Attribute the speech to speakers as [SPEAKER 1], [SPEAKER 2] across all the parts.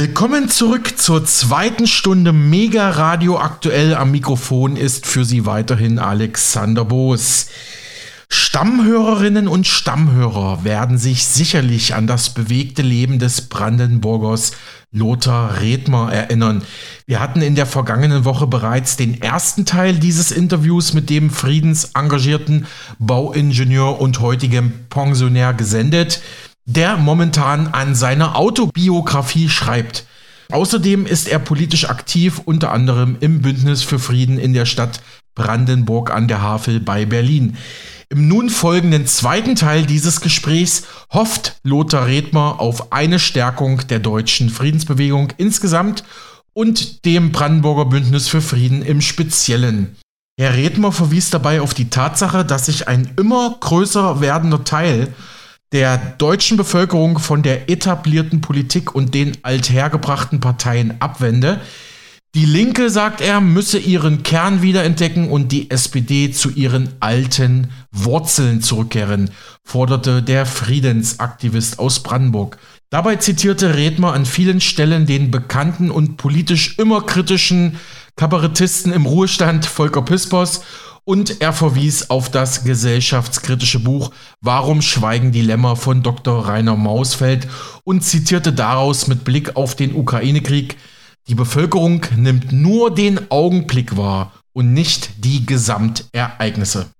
[SPEAKER 1] Willkommen zurück zur zweiten Stunde Mega Radio aktuell. Am Mikrofon ist für Sie weiterhin Alexander Boos. Stammhörerinnen und Stammhörer werden sich sicherlich an das bewegte Leben des Brandenburgers Lothar Redmer erinnern. Wir hatten in der vergangenen Woche bereits den ersten Teil dieses Interviews mit dem friedensengagierten Bauingenieur und heutigem Pensionär gesendet der momentan an seiner Autobiografie schreibt. Außerdem ist er politisch aktiv, unter anderem im Bündnis für Frieden in der Stadt Brandenburg an der Havel bei Berlin. Im nun folgenden zweiten Teil dieses Gesprächs hofft Lothar Redmer auf eine Stärkung der deutschen Friedensbewegung insgesamt und dem Brandenburger Bündnis für Frieden im Speziellen. Herr Redmer verwies dabei auf die Tatsache, dass sich ein immer größer werdender Teil der deutschen Bevölkerung von der etablierten Politik und den althergebrachten Parteien abwende. Die Linke, sagt er, müsse ihren Kern wiederentdecken und die SPD zu ihren alten Wurzeln zurückkehren, forderte der Friedensaktivist aus Brandenburg. Dabei zitierte Redmer an vielen Stellen den bekannten und politisch immer kritischen Kabarettisten im Ruhestand Volker Pispers und er verwies auf das gesellschaftskritische Buch Warum schweigen die Lämmer von Dr. Rainer Mausfeld und zitierte daraus mit Blick auf den Ukraine-Krieg, die Bevölkerung nimmt nur den Augenblick wahr und nicht die Gesamtereignisse.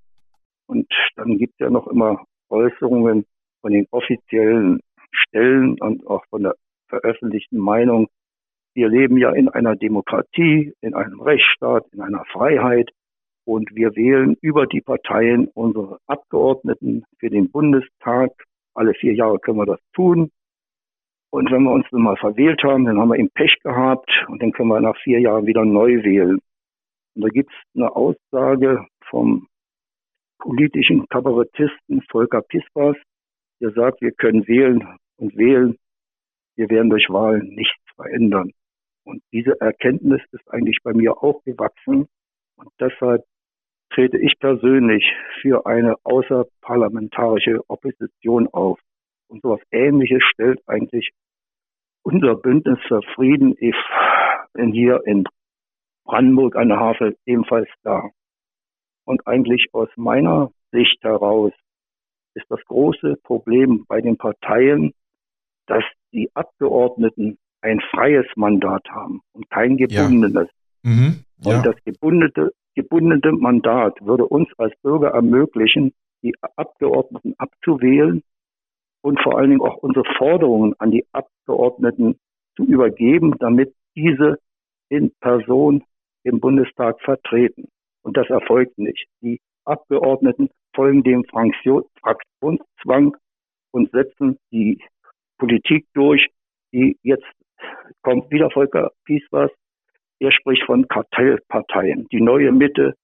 [SPEAKER 2] Und dann gibt es ja noch immer Äußerungen von den offiziellen Stellen und auch von der veröffentlichten Meinung. Wir leben ja in einer Demokratie, in einem Rechtsstaat, in einer Freiheit. Und wir wählen über die Parteien unsere Abgeordneten für den Bundestag. Alle vier Jahre können wir das tun. Und wenn wir uns nun mal verwählt haben, dann haben wir eben Pech gehabt und dann können wir nach vier Jahren wieder neu wählen. Und da gibt es eine Aussage vom politischen Kabarettisten Volker Pispers, der sagt, wir können wählen und wählen, wir werden durch Wahlen nichts verändern. Und diese Erkenntnis ist eigentlich bei mir auch gewachsen. Und deshalb trete ich persönlich für eine außerparlamentarische Opposition auf. Und sowas Ähnliches stellt eigentlich unser Bündnis für Frieden hier in Brandenburg an der Havel ebenfalls dar. Und eigentlich aus meiner Sicht heraus ist das große Problem bei den Parteien, dass die Abgeordneten ein freies Mandat haben und kein gebundenes. Ja. Mhm. Ja. Und das gebundene, gebundene Mandat würde uns als Bürger ermöglichen, die Abgeordneten abzuwählen und vor allen Dingen auch unsere Forderungen an die Abgeordneten zu übergeben, damit diese in Person im Bundestag vertreten. Und das erfolgt nicht. Die Abgeordneten folgen dem Fraktionszwang und setzen die Politik durch, die jetzt kommt wieder Volker Pieswas er spricht von Kartellparteien, die neue Mitte,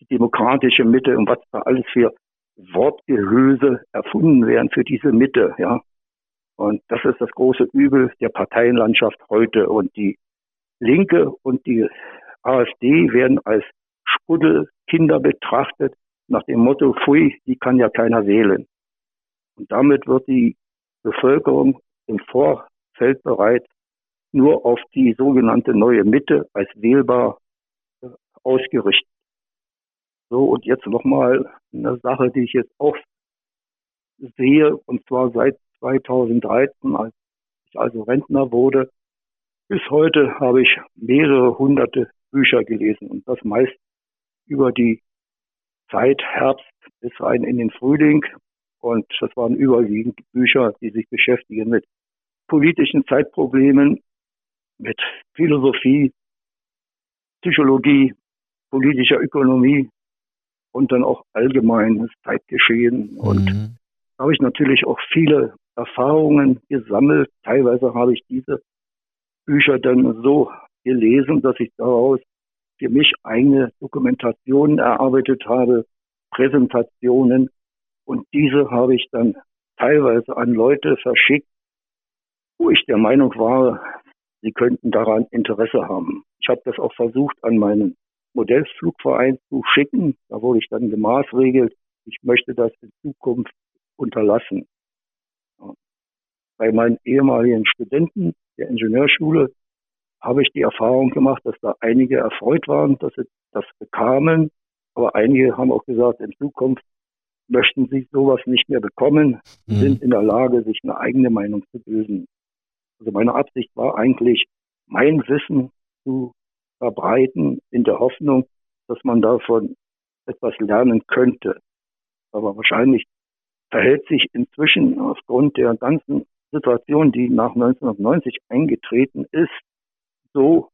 [SPEAKER 2] die demokratische Mitte und was da alles für Wortgehülse erfunden werden für diese Mitte, ja. Und das ist das große Übel der Parteienlandschaft heute. Und die Linke und die AfD werden als Spuddelkinder betrachtet, nach dem Motto, pfui, die kann ja keiner wählen. Und damit wird die Bevölkerung im Vorfeld bereits nur auf die sogenannte neue Mitte als wählbar äh, ausgerichtet. So, und jetzt nochmal eine Sache, die ich jetzt auch sehe, und zwar seit 2013, als ich also Rentner wurde, bis heute habe ich mehrere hunderte Bücher gelesen und das meist über die Zeit Herbst bis rein in den Frühling. Und das waren überwiegend Bücher, die sich beschäftigen mit politischen Zeitproblemen, mit Philosophie, Psychologie, politischer Ökonomie und dann auch allgemeines Zeitgeschehen. Mhm. Und da habe ich natürlich auch viele Erfahrungen gesammelt. Teilweise habe ich diese Bücher dann so gelesen, dass ich daraus für mich eigene Dokumentationen erarbeitet habe, Präsentationen. Und diese habe ich dann teilweise an Leute verschickt, wo ich der Meinung war, sie könnten daran Interesse haben. Ich habe das auch versucht, an meinen Modellflugverein zu schicken. Da wurde ich dann gemaßregelt. Ich möchte das in Zukunft unterlassen. Bei meinen ehemaligen Studenten der Ingenieurschule habe ich die Erfahrung gemacht, dass da einige erfreut waren, dass sie das bekamen. Aber einige haben auch gesagt, in Zukunft möchten sie sowas nicht mehr bekommen, mhm. sind in der Lage, sich eine eigene Meinung zu bilden. Also meine Absicht war eigentlich, mein Wissen zu verbreiten in der Hoffnung, dass man davon etwas lernen könnte. Aber wahrscheinlich verhält sich inzwischen aufgrund der ganzen Situation, die nach 1990 eingetreten ist, so,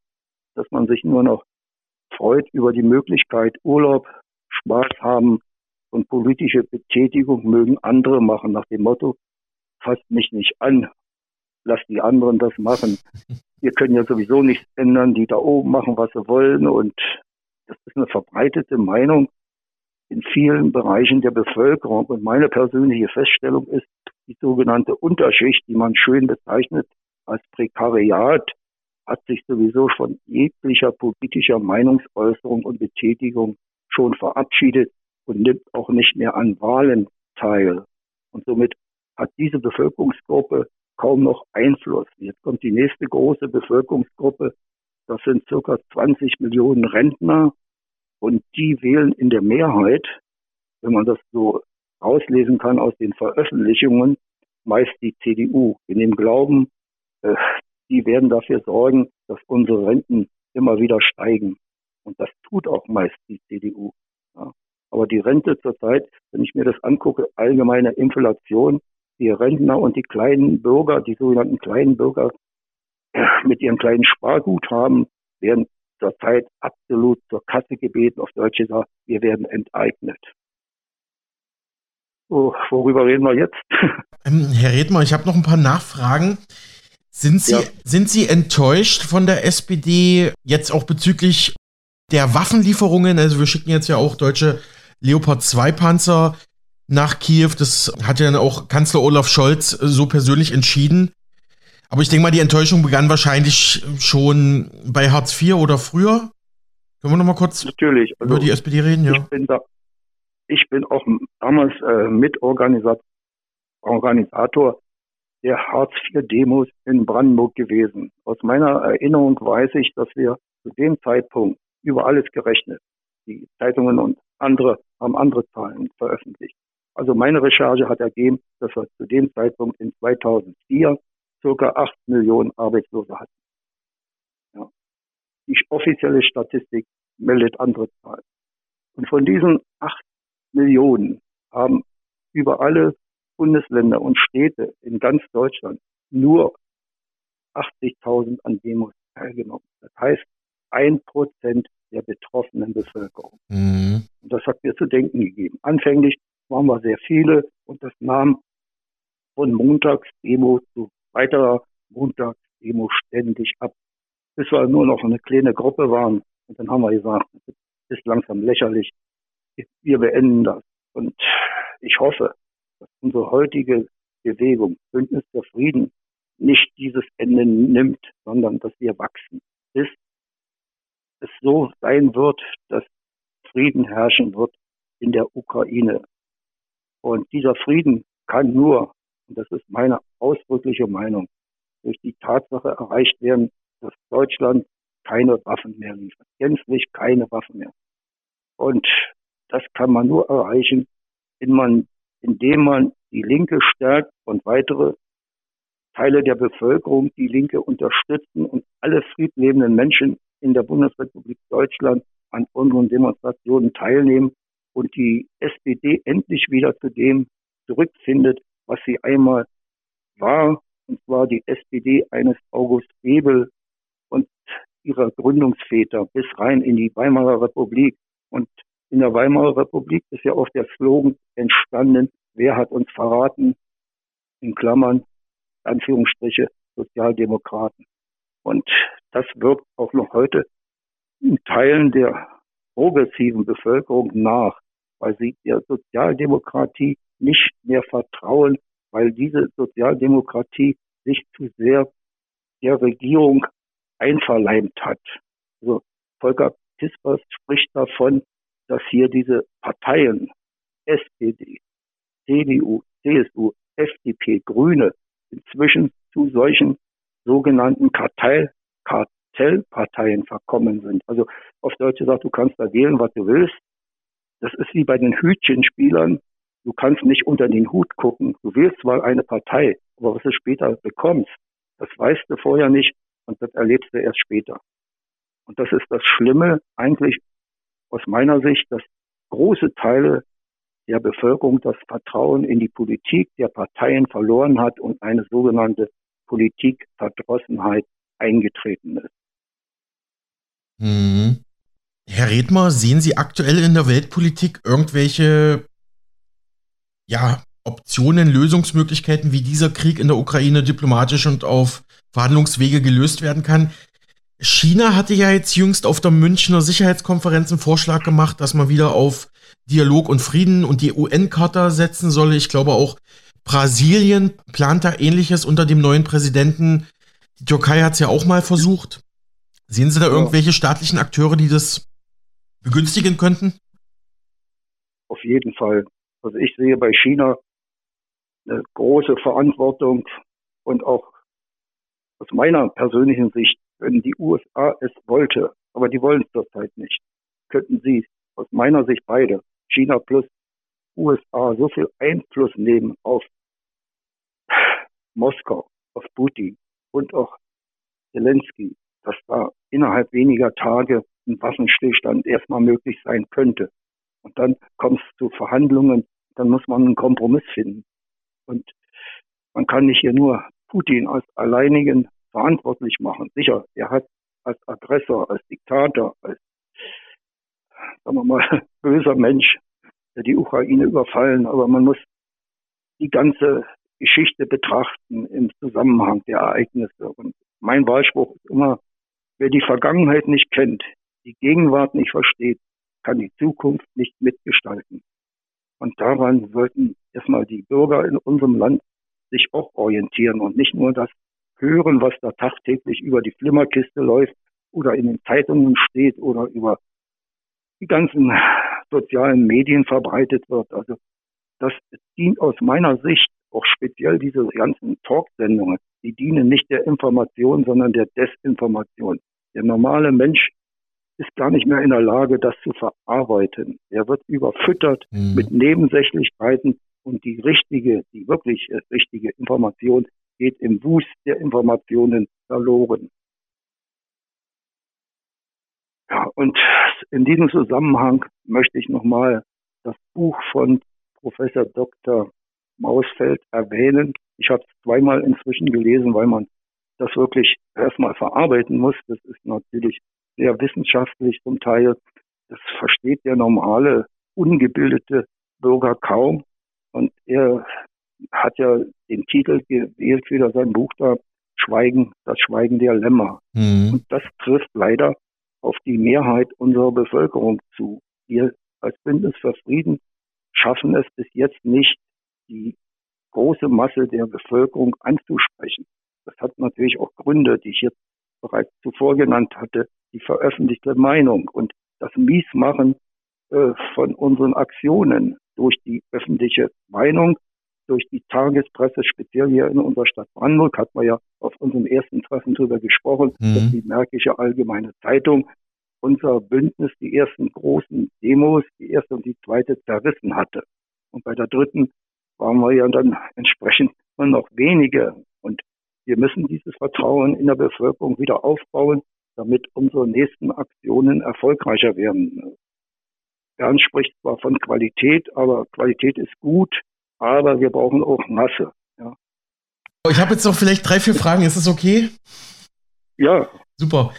[SPEAKER 2] dass man sich nur noch freut über die Möglichkeit, Urlaub, Spaß haben und politische Betätigung mögen andere machen, nach dem Motto, fasst mich nicht an, lass die anderen das machen. Wir können ja sowieso nichts ändern, die da oben machen, was sie wollen und das ist eine verbreitete Meinung in vielen Bereichen der Bevölkerung. Und meine persönliche Feststellung ist, die sogenannte Unterschicht, die man schön bezeichnet als Prekariat, hat sich sowieso von jeglicher politischer Meinungsäußerung und Betätigung schon verabschiedet und nimmt auch nicht mehr an Wahlen teil. Und somit hat diese Bevölkerungsgruppe kaum noch Einfluss. Jetzt kommt die nächste große Bevölkerungsgruppe. Das sind circa 20 Millionen Rentner. Und die wählen in der Mehrheit, wenn man das so rauslesen kann aus den Veröffentlichungen, meist die CDU. In dem Glauben, äh, die werden dafür sorgen, dass unsere Renten immer wieder steigen. Und das tut auch meist die CDU. Ja. Aber die Rente zurzeit, wenn ich mir das angucke, allgemeine Inflation, die Rentner und die kleinen Bürger, die sogenannten kleinen Bürger äh, mit ihrem kleinen Sparguthaben werden zurzeit absolut zur Kasse gebeten, auf Deutsch gesagt, wir werden enteignet. So, worüber reden wir jetzt?
[SPEAKER 1] Ähm, Herr Redmer, ich habe noch ein paar Nachfragen. Sind Sie, ja. sind Sie enttäuscht von der SPD jetzt auch bezüglich der Waffenlieferungen? Also wir schicken jetzt ja auch deutsche Leopard 2 Panzer nach Kiew. Das hat ja auch Kanzler Olaf Scholz so persönlich entschieden. Aber ich denke mal, die Enttäuschung begann wahrscheinlich schon bei Hartz IV oder früher. Können wir noch mal kurz
[SPEAKER 2] Natürlich.
[SPEAKER 1] Also, über die SPD reden?
[SPEAKER 2] Ja. Ich bin, da, ich bin auch damals äh, Mitorganisator der Hartz-IV-Demos in Brandenburg gewesen. Aus meiner Erinnerung weiß ich, dass wir zu dem Zeitpunkt über alles gerechnet. Die Zeitungen und andere haben andere Zahlen veröffentlicht. Also meine Recherche hat ergeben, dass wir zu dem Zeitpunkt in 2004 circa 8 Millionen Arbeitslose hatten. Ja. Die offizielle Statistik meldet andere Zahlen. Und von diesen 8 Millionen haben über alle Bundesländer und Städte in ganz Deutschland nur 80.000 an Demos teilgenommen. Das heißt, ein Prozent der betroffenen Bevölkerung. Mhm. Und das hat mir zu denken gegeben. Anfänglich waren wir sehr viele und das nahm von Montagsdemo zu weiterer Montagsdemo ständig ab, bis wir nur noch eine kleine Gruppe waren. Und dann haben wir gesagt, das ist langsam lächerlich. Wir beenden das. Und ich hoffe, dass unsere heutige Bewegung, Bündnis der Frieden, nicht dieses Ende nimmt, sondern dass wir wachsen, bis es so sein wird, dass Frieden herrschen wird in der Ukraine. Und dieser Frieden kann nur, und das ist meine ausdrückliche Meinung, durch die Tatsache erreicht werden, dass Deutschland keine Waffen mehr liefert, gänzlich keine Waffen mehr. Und das kann man nur erreichen, indem man indem man die Linke stärkt und weitere Teile der Bevölkerung die Linke unterstützen und alle friedlebenden Menschen in der Bundesrepublik Deutschland an unseren Demonstrationen teilnehmen und die SPD endlich wieder zu dem zurückfindet, was sie einmal war, und zwar die SPD eines August Bebel und ihrer Gründungsväter bis rein in die Weimarer Republik. Und in der Weimarer Republik ist ja auch der Slogan entstanden, wer hat uns verraten, in Klammern, Anführungsstriche, Sozialdemokraten. Und das wirkt auch noch heute in Teilen der progressiven Bevölkerung nach, weil sie der Sozialdemokratie nicht mehr vertrauen, weil diese Sozialdemokratie sich zu sehr der Regierung einverleimt hat. Also Volker Pispers spricht davon, dass hier diese Parteien, SPD, CDU, CSU, FDP, Grüne inzwischen zu solchen sogenannten Kartell, Kartellparteien verkommen sind. Also auf Deutsch gesagt, du kannst da wählen, was du willst. Das ist wie bei den Hütchenspielern. Du kannst nicht unter den Hut gucken. Du wählst zwar eine Partei, aber was du später bekommst, das weißt du vorher nicht und das erlebst du erst später. Und das ist das Schlimme eigentlich aus meiner Sicht, dass große Teile der Bevölkerung das Vertrauen in die Politik der Parteien verloren hat und eine sogenannte Politikverdrossenheit eingetreten ist.
[SPEAKER 1] Mhm. Herr Redmer, sehen Sie aktuell in der Weltpolitik irgendwelche ja, Optionen, Lösungsmöglichkeiten, wie dieser Krieg in der Ukraine diplomatisch und auf Verhandlungswege gelöst werden kann? China hatte ja jetzt jüngst auf der Münchner Sicherheitskonferenz einen Vorschlag gemacht, dass man wieder auf Dialog und Frieden und die UN-Charta setzen solle. Ich glaube auch Brasilien plant da ähnliches unter dem neuen Präsidenten. Die Türkei hat es ja auch mal versucht. Sehen Sie da irgendwelche staatlichen Akteure, die das begünstigen könnten?
[SPEAKER 2] Auf jeden Fall. Also ich sehe bei China eine große Verantwortung und auch aus meiner persönlichen Sicht, wenn die USA es wollte, aber die wollen es zurzeit nicht, könnten sie aus meiner Sicht beide, China plus USA, so viel Einfluss nehmen auf Moskau, auf Putin und auch Zelensky, dass da innerhalb weniger Tage ein Waffenstillstand erstmal möglich sein könnte. Und dann kommt es zu Verhandlungen, dann muss man einen Kompromiss finden. Und man kann nicht hier nur Putin als alleinigen verantwortlich machen. Sicher, er hat als Aggressor, als Diktator, als, sagen wir mal, böser Mensch die Ukraine überfallen, aber man muss die ganze Geschichte betrachten im Zusammenhang der Ereignisse. Und mein Wahlspruch ist immer, wer die Vergangenheit nicht kennt, die Gegenwart nicht versteht, kann die Zukunft nicht mitgestalten. Und daran sollten erstmal die Bürger in unserem Land sich auch orientieren und nicht nur das hören, was da tagtäglich über die Flimmerkiste läuft oder in den Zeitungen steht oder über die ganzen sozialen Medien verbreitet wird. Also das dient aus meiner Sicht auch speziell diese ganzen Talksendungen, die dienen nicht der Information, sondern der Desinformation. Der normale Mensch ist gar nicht mehr in der Lage, das zu verarbeiten. Er wird überfüttert mhm. mit Nebensächlichkeiten und die richtige, die wirklich richtige Information geht im Wust der Informationen verloren. Ja, und in diesem Zusammenhang möchte ich nochmal das Buch von Professor Dr. Mausfeld erwähnen. Ich habe es zweimal inzwischen gelesen, weil man das wirklich erstmal verarbeiten muss. Das ist natürlich sehr wissenschaftlich zum Teil. Das versteht der normale, ungebildete Bürger kaum. Und er hat ja den Titel gewählt für sein Buch da, Schweigen, das Schweigen der Lämmer. Mhm. Und das trifft leider auf die Mehrheit unserer Bevölkerung zu. Wir als Bündnis für Frieden schaffen es bis jetzt nicht, die große Masse der Bevölkerung anzusprechen. Das hat natürlich auch Gründe, die ich jetzt bereits zuvor genannt hatte, die veröffentlichte Meinung und das Miesmachen äh, von unseren Aktionen durch die öffentliche Meinung, durch die Tagespresse, speziell hier in unserer Stadt Brandenburg, hat man ja auf unserem ersten Treffen darüber gesprochen, mhm. dass die Märkische Allgemeine Zeitung unser Bündnis die ersten großen Demos, die erste und die zweite zerrissen hatte. Und bei der dritten waren wir ja dann entsprechend nur noch wenige. Und wir müssen dieses Vertrauen in der Bevölkerung wieder aufbauen, damit unsere nächsten Aktionen erfolgreicher werden. Bernd spricht zwar von Qualität, aber Qualität ist gut, aber wir brauchen auch Masse. Ja.
[SPEAKER 1] Ich habe jetzt noch vielleicht drei, vier Fragen. Ist das okay?
[SPEAKER 2] Ja.
[SPEAKER 1] Super.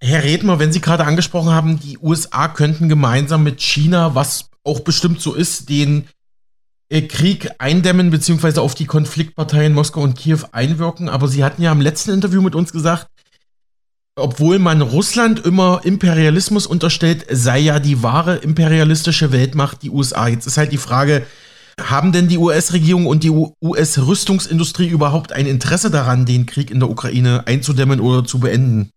[SPEAKER 1] Herr Redmer, wenn Sie gerade angesprochen haben, die USA könnten gemeinsam mit China, was auch bestimmt so ist, den äh, Krieg eindämmen beziehungsweise auf die Konfliktparteien Moskau und Kiew einwirken. Aber Sie hatten ja im letzten Interview mit uns gesagt, obwohl man Russland immer Imperialismus unterstellt, sei ja die wahre imperialistische Weltmacht die USA. Jetzt ist halt die Frage, haben denn die US-Regierung und die US-Rüstungsindustrie überhaupt ein Interesse daran, den Krieg in der Ukraine einzudämmen oder zu beenden?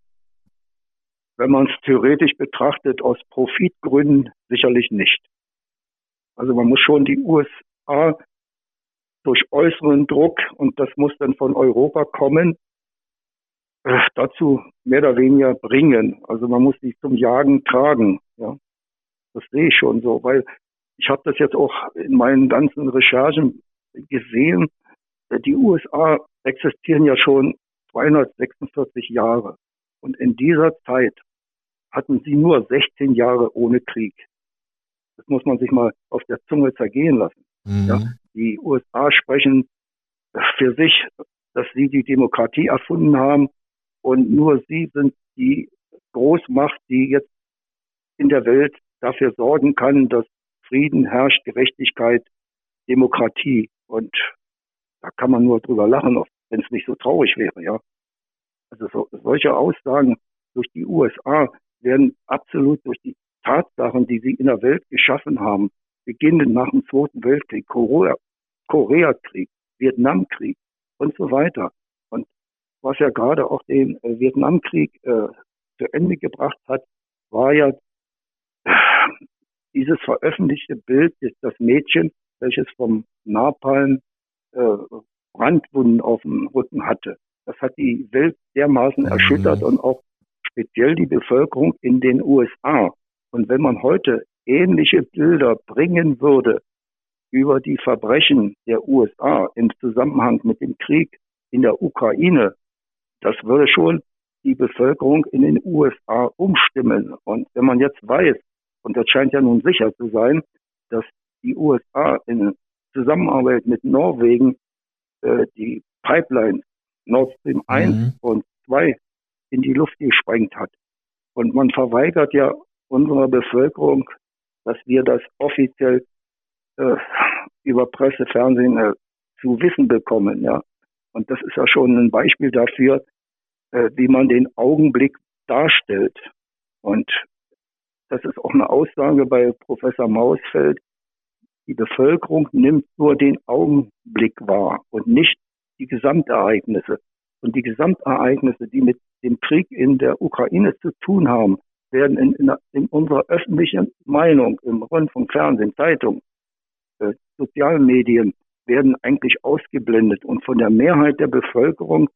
[SPEAKER 2] Wenn man es theoretisch betrachtet, aus Profitgründen sicherlich nicht. Also man muss schon die USA durch äußeren Druck, und das muss dann von Europa kommen, dazu mehr oder weniger bringen. Also man muss sie zum Jagen tragen. Ja, das sehe ich schon so, weil ich habe das jetzt auch in meinen ganzen Recherchen gesehen. Die USA existieren ja schon 246 Jahre. Und in dieser Zeit hatten sie nur 16 Jahre ohne Krieg. Das muss man sich mal auf der Zunge zergehen lassen. Mhm. Ja, die USA sprechen für sich, dass sie die Demokratie erfunden haben und nur sie sind die Großmacht, die jetzt in der Welt dafür sorgen kann, dass Frieden herrscht, Gerechtigkeit, Demokratie. Und da kann man nur drüber lachen, wenn es nicht so traurig wäre, ja. Also so, solche Aussagen durch die USA werden absolut durch die Tatsachen, die sie in der Welt geschaffen haben, beginnend nach dem Zweiten Weltkrieg, Korea, Koreakrieg, Vietnamkrieg und so weiter. Und was ja gerade auch den äh, Vietnamkrieg äh, zu Ende gebracht hat, war ja äh, dieses veröffentlichte Bild, das Mädchen, welches vom Napalm äh, Brandwunden auf dem Rücken hatte. Das hat die Welt dermaßen erschüttert mhm. und auch speziell die Bevölkerung in den USA. Und wenn man heute ähnliche Bilder bringen würde über die Verbrechen der USA im Zusammenhang mit dem Krieg in der Ukraine, das würde schon die Bevölkerung in den USA umstimmen. Und wenn man jetzt weiß, und das scheint ja nun sicher zu sein, dass die USA in Zusammenarbeit mit Norwegen äh, die Pipeline Nord Stream 1 mhm. und 2 in die Luft gesprengt hat. Und man verweigert ja unserer Bevölkerung, dass wir das offiziell äh, über Presse, Fernsehen äh, zu wissen bekommen. Ja. Und das ist ja schon ein Beispiel dafür, äh, wie man den Augenblick darstellt. Und das ist auch eine Aussage bei Professor Mausfeld. Die Bevölkerung nimmt nur den Augenblick wahr und nicht die Gesamtereignisse. Und die Gesamtereignisse, die mit dem Krieg in der Ukraine zu tun haben, werden in, in, in unserer öffentlichen Meinung, im Rundfunk, Fernsehen, Zeitung, äh, sozialen werden eigentlich ausgeblendet. Und von der Mehrheit der Bevölkerung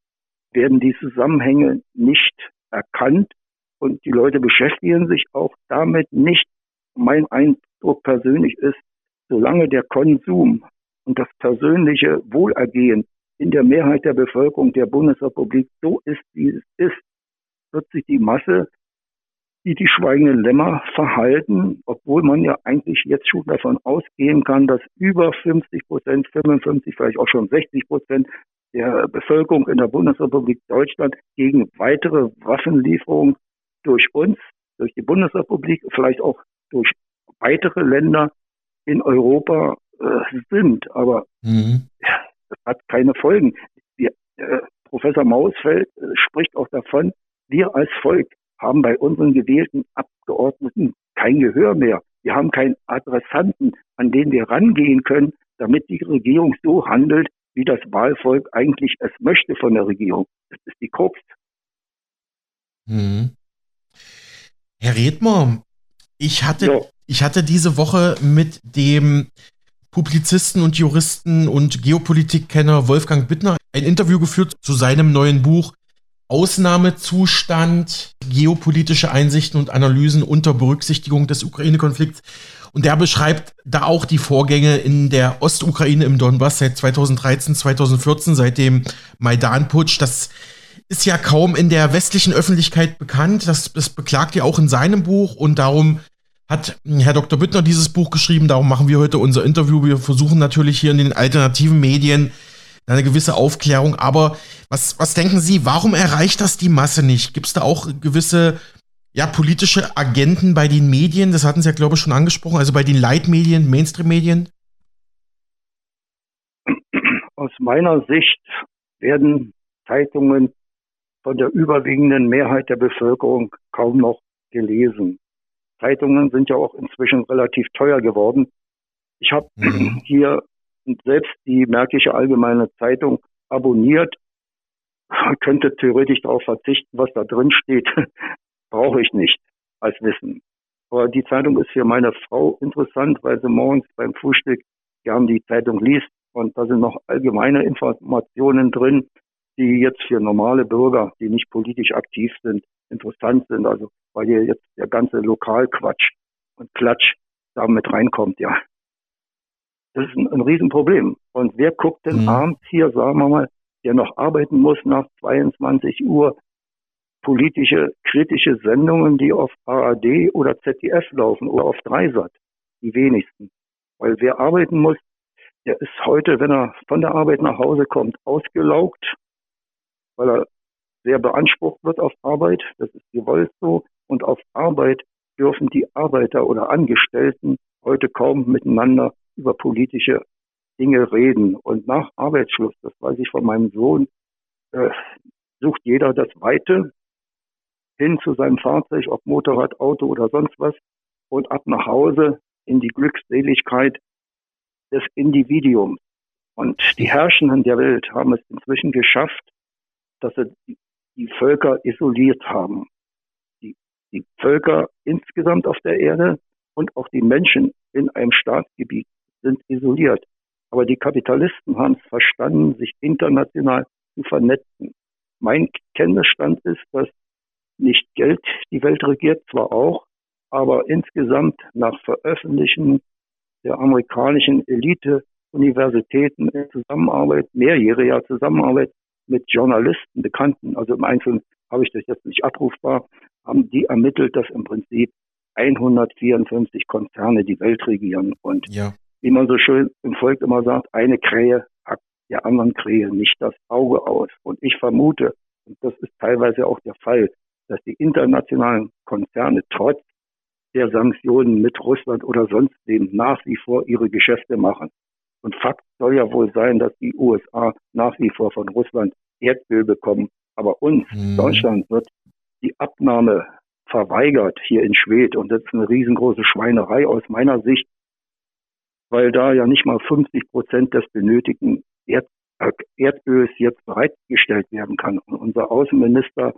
[SPEAKER 2] werden die Zusammenhänge nicht erkannt und die Leute beschäftigen sich auch damit nicht. Mein Eindruck persönlich ist, solange der Konsum und das persönliche Wohlergehen in der Mehrheit der Bevölkerung der Bundesrepublik so ist, wie es ist, wird sich die Masse wie die schweigenden Lämmer verhalten, obwohl man ja eigentlich jetzt schon davon ausgehen kann, dass über 50 Prozent, 55, vielleicht auch schon 60 Prozent der Bevölkerung in der Bundesrepublik Deutschland gegen weitere Waffenlieferungen durch uns, durch die Bundesrepublik, vielleicht auch durch weitere Länder in Europa äh, sind. Aber mhm. das hat keine Folgen. Wir, äh, Professor Mausfeld äh, spricht auch davon, wir als Volk haben bei unseren gewählten Abgeordneten kein Gehör mehr. Wir haben keinen Adressanten, an den wir rangehen können, damit die Regierung so handelt, wie das Wahlvolk eigentlich es möchte von der Regierung. Das ist die Krux.
[SPEAKER 1] Mhm. Herr Redmer, ich hatte, ja. ich hatte diese Woche mit dem Publizisten und Juristen und Geopolitikkenner Wolfgang Bittner ein Interview geführt zu seinem neuen Buch Ausnahmezustand, geopolitische Einsichten und Analysen unter Berücksichtigung des Ukraine-Konflikts. Und der beschreibt da auch die Vorgänge in der Ostukraine im Donbass seit 2013, 2014, seit dem Maidan-Putsch. Das ist ja kaum in der westlichen Öffentlichkeit bekannt. Das, das beklagt er auch in seinem Buch und darum hat Herr Dr. Büttner dieses Buch geschrieben. Darum machen wir heute unser Interview. Wir versuchen natürlich hier in den alternativen Medien eine gewisse Aufklärung. Aber was, was denken Sie, warum erreicht das die Masse nicht? Gibt es da auch gewisse ja, politische Agenten bei den Medien? Das hatten Sie ja, glaube ich, schon angesprochen. Also bei den Leitmedien, Mainstream-Medien?
[SPEAKER 2] Aus meiner Sicht werden Zeitungen von der überwiegenden Mehrheit der Bevölkerung kaum noch gelesen. Zeitungen sind ja auch inzwischen relativ teuer geworden. Ich habe mhm. hier selbst die Märkische Allgemeine Zeitung abonniert, könnte theoretisch darauf verzichten, was da drin steht. Brauche ich nicht als Wissen. Aber die Zeitung ist für meine Frau interessant, weil sie morgens beim Frühstück gern die Zeitung liest und da sind noch allgemeine Informationen drin die jetzt für normale Bürger, die nicht politisch aktiv sind, interessant sind. Also weil hier jetzt der ganze Lokalquatsch und Klatsch damit reinkommt, ja. Das ist ein, ein Riesenproblem. Und wer guckt denn mhm. abends hier, sagen wir mal, der noch arbeiten muss nach 22 Uhr, politische, kritische Sendungen, die auf ARD oder ZDF laufen oder auf Dreisat? Die wenigsten. Weil wer arbeiten muss, der ist heute, wenn er von der Arbeit nach Hause kommt, ausgelaugt, weil er sehr beansprucht wird auf Arbeit. Das ist gewollt so. Und auf Arbeit dürfen die Arbeiter oder Angestellten heute kaum miteinander über politische Dinge reden. Und nach Arbeitsschluss, das weiß ich von meinem Sohn, äh, sucht jeder das Weite hin zu seinem Fahrzeug, ob Motorrad, Auto oder sonst was, und ab nach Hause in die Glückseligkeit des Individuums. Und die Herrschenden der Welt haben es inzwischen geschafft, dass sie die Völker isoliert haben. Die, die Völker insgesamt auf der Erde und auch die Menschen in einem Staatsgebiet sind isoliert. Aber die Kapitalisten haben es verstanden, sich international zu vernetzen. Mein Kenntnisstand ist, dass nicht Geld die Welt regiert, zwar auch, aber insgesamt nach Veröffentlichen der amerikanischen Elite-Universitäten in Zusammenarbeit, mehrjähriger Zusammenarbeit mit Journalisten, Bekannten, also im Einzelnen habe ich das jetzt nicht abrufbar, haben die ermittelt, dass im Prinzip 154 Konzerne die Welt regieren. Und ja. Wie man so schön im Volk immer sagt, eine Krähe hackt der anderen Krähe nicht das Auge aus. Und ich vermute, und das ist teilweise auch der Fall, dass die internationalen Konzerne trotz der Sanktionen mit Russland oder sonst wem nach wie vor ihre Geschäfte machen. Und Fakt soll ja wohl sein, dass die USA nach wie vor von Russland Erdöl bekommen. Aber uns, mhm. Deutschland, wird die Abnahme verweigert hier in Schwedt. Und das ist eine riesengroße Schweinerei aus meiner Sicht, weil da ja nicht mal 50 Prozent des benötigten Erd äh, Erdöls jetzt bereitgestellt werden kann. Und unser Außenminister,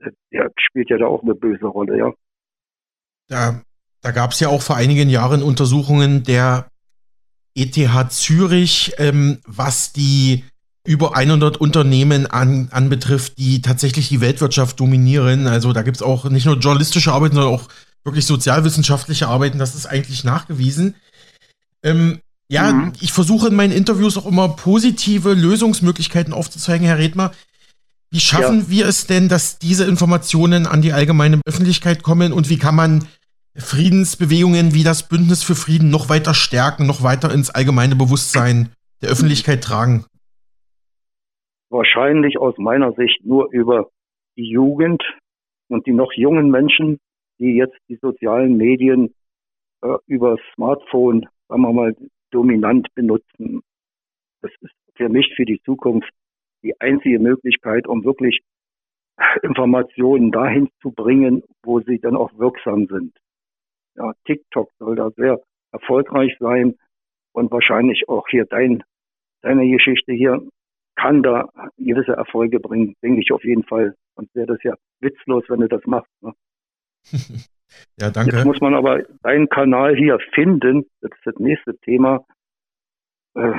[SPEAKER 2] äh, der spielt ja da auch eine böse Rolle, ja.
[SPEAKER 1] Da, da gab es ja auch vor einigen Jahren Untersuchungen der ETH Zürich, ähm, was die über 100 Unternehmen an, anbetrifft, die tatsächlich die Weltwirtschaft dominieren. Also da gibt es auch nicht nur journalistische Arbeiten, sondern auch wirklich sozialwissenschaftliche Arbeiten. Das ist eigentlich nachgewiesen. Ähm, ja, mhm. ich versuche in meinen Interviews auch immer positive Lösungsmöglichkeiten aufzuzeigen, Herr Redmer. Wie schaffen ja. wir es denn, dass diese Informationen an die allgemeine Öffentlichkeit kommen und wie kann man Friedensbewegungen wie das Bündnis für Frieden noch weiter stärken, noch weiter ins allgemeine Bewusstsein der Öffentlichkeit tragen?
[SPEAKER 2] Wahrscheinlich aus meiner Sicht nur über die Jugend und die noch jungen Menschen, die jetzt die sozialen Medien äh, über Smartphone, sagen wir mal, dominant benutzen. Das ist für mich für die Zukunft die einzige Möglichkeit, um wirklich Informationen dahin zu bringen, wo sie dann auch wirksam sind ja, TikTok soll da sehr erfolgreich sein und wahrscheinlich auch hier dein, deine Geschichte hier kann da gewisse Erfolge bringen, denke ich auf jeden Fall. Und wäre das ja witzlos, wenn du das machst. Ne?
[SPEAKER 1] ja, danke.
[SPEAKER 2] Jetzt muss man aber deinen Kanal hier finden. Das ist das nächste Thema. Äh,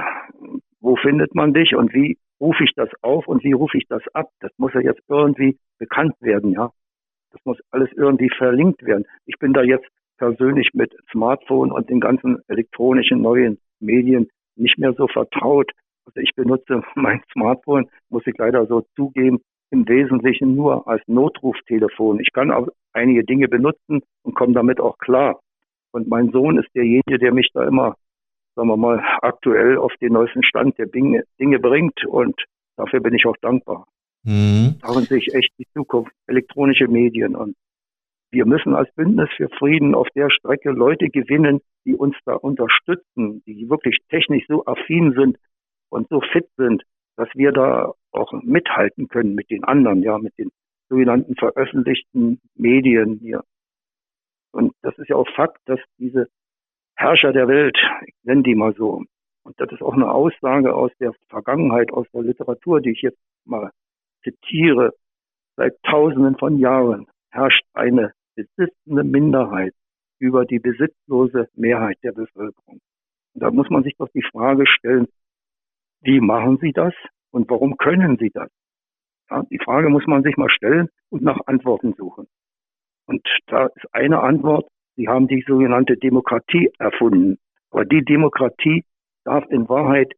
[SPEAKER 2] wo findet man dich und wie rufe ich das auf und wie rufe ich das ab? Das muss ja jetzt irgendwie bekannt werden, ja. Das muss alles irgendwie verlinkt werden. Ich bin da jetzt persönlich mit Smartphone und den ganzen elektronischen neuen Medien nicht mehr so vertraut. Also ich benutze mein Smartphone, muss ich leider so zugeben, im Wesentlichen nur als Notruftelefon. Ich kann auch einige Dinge benutzen und komme damit auch klar. Und mein Sohn ist derjenige, der mich da immer, sagen wir mal, aktuell auf den neuesten Stand der Dinge, Dinge bringt. Und dafür bin ich auch dankbar. Mhm. Darin sehe ich echt die Zukunft, elektronische Medien und wir müssen als Bündnis für Frieden auf der Strecke Leute gewinnen, die uns da unterstützen, die wirklich technisch so affin sind und so fit sind, dass wir da auch mithalten können mit den anderen, ja, mit den sogenannten veröffentlichten Medien hier. Und das ist ja auch Fakt, dass diese Herrscher der Welt, ich nenne die mal so, und das ist auch eine Aussage aus der Vergangenheit, aus der Literatur, die ich jetzt mal zitiere, seit Tausenden von Jahren herrscht eine besitzende Minderheit über die besitzlose Mehrheit der Bevölkerung. Und da muss man sich doch die Frage stellen, wie machen sie das? Und warum können sie das? Ja, die Frage muss man sich mal stellen und nach Antworten suchen. Und da ist eine Antwort, sie haben die sogenannte Demokratie erfunden. Aber die Demokratie darf in Wahrheit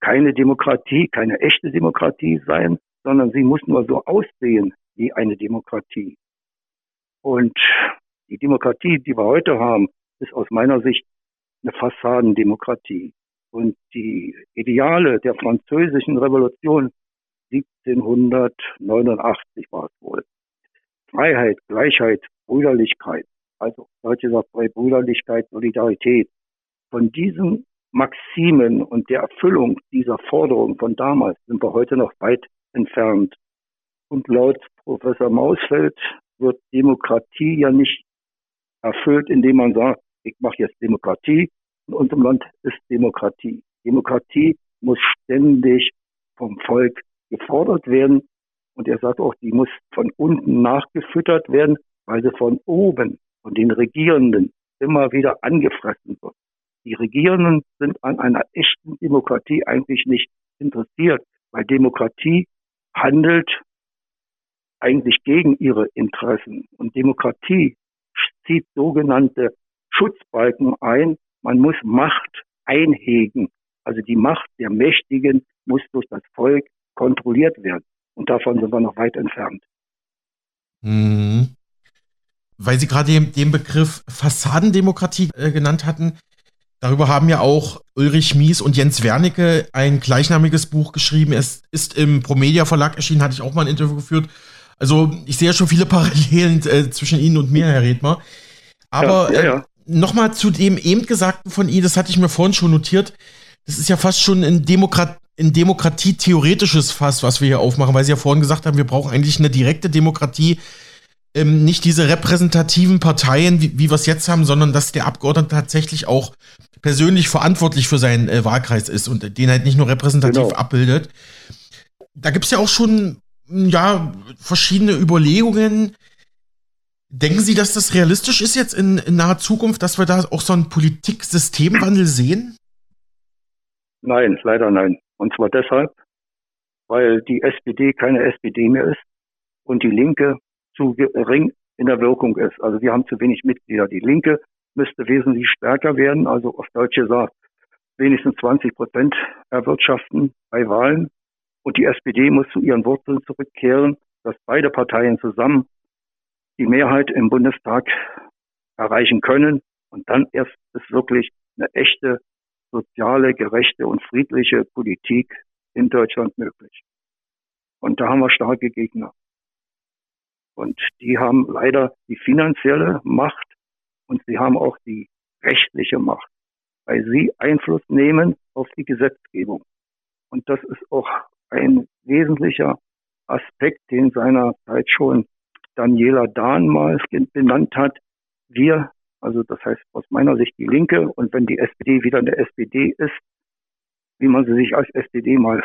[SPEAKER 2] keine Demokratie, keine echte Demokratie sein, sondern sie muss nur so aussehen wie eine Demokratie. Und die Demokratie, die wir heute haben, ist aus meiner Sicht eine Fassadendemokratie. Und die Ideale der französischen Revolution 1789 war es wohl. Freiheit, Gleichheit, Brüderlichkeit, also Deutsche sagt Brüderlichkeit, Solidarität. Von diesen Maximen und der Erfüllung dieser Forderung von damals sind wir heute noch weit entfernt. Und laut Professor Mausfeld wird Demokratie ja nicht erfüllt, indem man sagt, ich mache jetzt Demokratie. In unserem Land ist Demokratie. Demokratie muss ständig vom Volk gefordert werden. Und er sagt auch, die muss von unten nachgefüttert werden, weil sie von oben, von den Regierenden, immer wieder angefressen wird. Die Regierenden sind an einer echten Demokratie eigentlich nicht interessiert, weil Demokratie handelt eigentlich gegen ihre Interessen. Und Demokratie zieht sogenannte Schutzbalken ein. Man muss Macht einhegen. Also die Macht der Mächtigen muss durch das Volk kontrolliert werden. Und davon sind wir noch weit entfernt.
[SPEAKER 1] Mhm. Weil Sie gerade den, den Begriff Fassadendemokratie äh, genannt hatten, darüber haben ja auch Ulrich Mies und Jens Wernicke ein gleichnamiges Buch geschrieben. Es ist im Promedia Verlag erschienen, hatte ich auch mal ein Interview geführt. Also ich sehe ja schon viele Parallelen äh, zwischen Ihnen und mir, Herr Redmer. Aber ja, ja, ja. Äh, nochmal zu dem eben Gesagten von Ihnen, das hatte ich mir vorhin schon notiert. Das ist ja fast schon ein, Demokrat, ein Demokratie-theoretisches Fass, was wir hier aufmachen, weil Sie ja vorhin gesagt haben, wir brauchen eigentlich eine direkte Demokratie, ähm, nicht diese repräsentativen Parteien, wie, wie wir es jetzt haben, sondern dass der Abgeordnete tatsächlich auch persönlich verantwortlich für seinen äh, Wahlkreis ist und den halt nicht nur repräsentativ genau. abbildet. Da gibt es ja auch schon ja, verschiedene Überlegungen. Denken Sie, dass das realistisch ist jetzt in, in naher Zukunft, dass wir da auch so einen Politik-Systemwandel sehen?
[SPEAKER 2] Nein, leider nein. Und zwar deshalb, weil die SPD keine SPD mehr ist und die Linke zu gering in der Wirkung ist. Also wir haben zu wenig Mitglieder. Die Linke müsste wesentlich stärker werden, also auf Deutsch gesagt, wenigstens 20 Prozent erwirtschaften bei Wahlen. Und die SPD muss zu ihren Wurzeln zurückkehren, dass beide Parteien zusammen die Mehrheit im Bundestag erreichen können. Und dann erst ist wirklich eine echte, soziale, gerechte und friedliche Politik in Deutschland möglich. Und da haben wir starke Gegner. Und die haben leider die finanzielle Macht und sie haben auch die rechtliche Macht, weil sie Einfluss nehmen auf die Gesetzgebung. Und das ist auch ein wesentlicher Aspekt, den seinerzeit schon Daniela Dahnmals benannt hat. Wir, also das heißt aus meiner Sicht die Linke, und wenn die SPD wieder eine SPD ist, wie man sie sich als SPD mal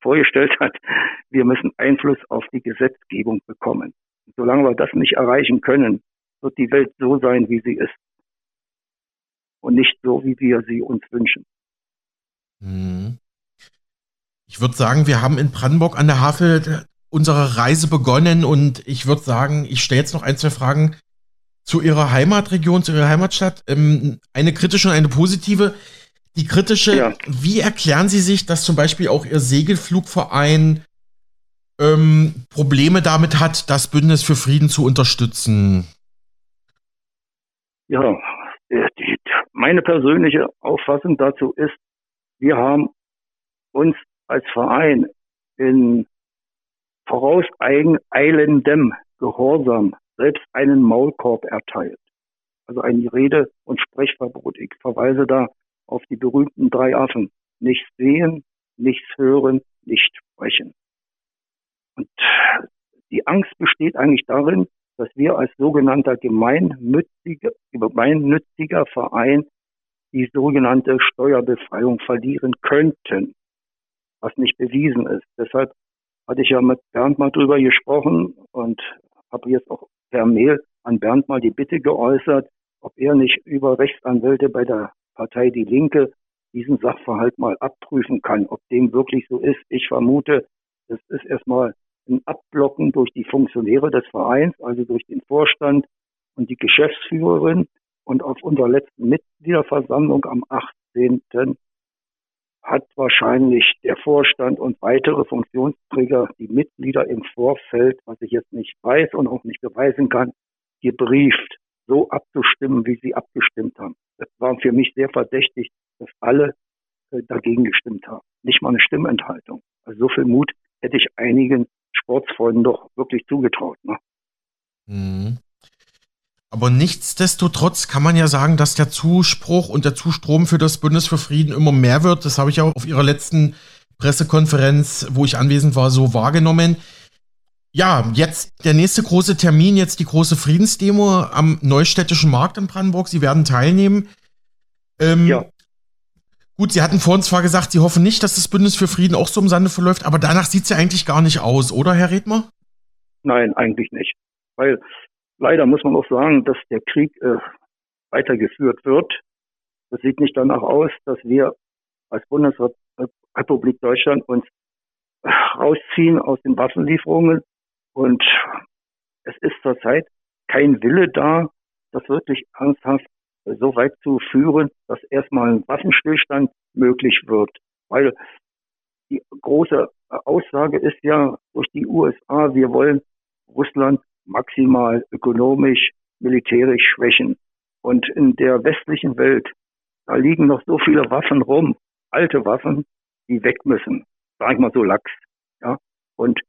[SPEAKER 2] vorgestellt hat, wir müssen Einfluss auf die Gesetzgebung bekommen. Solange wir das nicht erreichen können, wird die Welt so sein, wie sie ist. Und nicht so, wie wir sie uns wünschen.
[SPEAKER 1] Mhm. Ich würde sagen, wir haben in Brandenburg an der Havel unsere Reise begonnen und ich würde sagen, ich stelle jetzt noch ein, zwei Fragen zu Ihrer Heimatregion, zu Ihrer Heimatstadt. Ähm, eine kritische und eine positive. Die kritische, ja. wie erklären Sie sich, dass zum Beispiel auch Ihr Segelflugverein ähm, Probleme damit hat, das Bündnis für Frieden zu unterstützen?
[SPEAKER 2] Ja, die, meine persönliche Auffassung dazu ist, wir haben uns als Verein in vorauseilendem Gehorsam selbst einen Maulkorb erteilt. Also ein Rede- und Sprechverbot. Ich verweise da auf die berühmten drei Affen. Nichts sehen, nichts hören, nicht sprechen. Und die Angst besteht eigentlich darin, dass wir als sogenannter gemeinnütziger Verein die sogenannte Steuerbefreiung verlieren könnten, was nicht bewiesen ist. Deshalb hatte ich ja mit Bernd mal drüber gesprochen und habe jetzt auch per Mail an Bernd mal die Bitte geäußert, ob er nicht über Rechtsanwälte bei der Partei Die Linke diesen Sachverhalt mal abprüfen kann, ob dem wirklich so ist. Ich vermute, das ist erstmal ein Abblocken durch die Funktionäre des Vereins, also durch den Vorstand und die Geschäftsführerin. Und auf unserer letzten Mitgliederversammlung am 18. hat wahrscheinlich der Vorstand und weitere Funktionsträger die Mitglieder im Vorfeld, was ich jetzt nicht weiß und auch nicht beweisen kann, gebrieft, so abzustimmen, wie sie abgestimmt haben. Das war für mich sehr verdächtig, dass alle äh, dagegen gestimmt haben. Nicht mal eine Stimmenthaltung. Also so viel Mut hätte ich einigen Sportsfreunden doch wirklich zugetraut. Ne?
[SPEAKER 1] Mhm. Aber nichtsdestotrotz kann man ja sagen, dass der Zuspruch und der Zustrom für das Bündnis für Frieden immer mehr wird. Das habe ich auch auf Ihrer letzten Pressekonferenz, wo ich anwesend war, so wahrgenommen. Ja, jetzt der nächste große Termin, jetzt die große Friedensdemo am Neustädtischen Markt in Brandenburg. Sie werden teilnehmen. Ähm, ja. Gut, Sie hatten vorhin zwar gesagt, Sie hoffen nicht, dass das Bündnis für Frieden auch so im Sande verläuft, aber danach sieht es ja eigentlich gar nicht aus, oder, Herr Redmer?
[SPEAKER 2] Nein, eigentlich nicht. Weil leider muss man auch sagen, dass der Krieg äh, weitergeführt wird. Das sieht nicht danach aus, dass wir als Bundesrepublik Deutschland uns rausziehen aus den Waffenlieferungen. Und es ist zurzeit kein Wille da, das wirklich ernsthaft so weit zu führen, dass erstmal ein Waffenstillstand möglich wird. Weil die große Aussage ist ja durch die USA, wir wollen Russland maximal ökonomisch, militärisch schwächen. Und in der westlichen Welt, da liegen noch so viele Waffen rum, alte Waffen, die weg müssen. Sag ich mal so lax. Ja. Und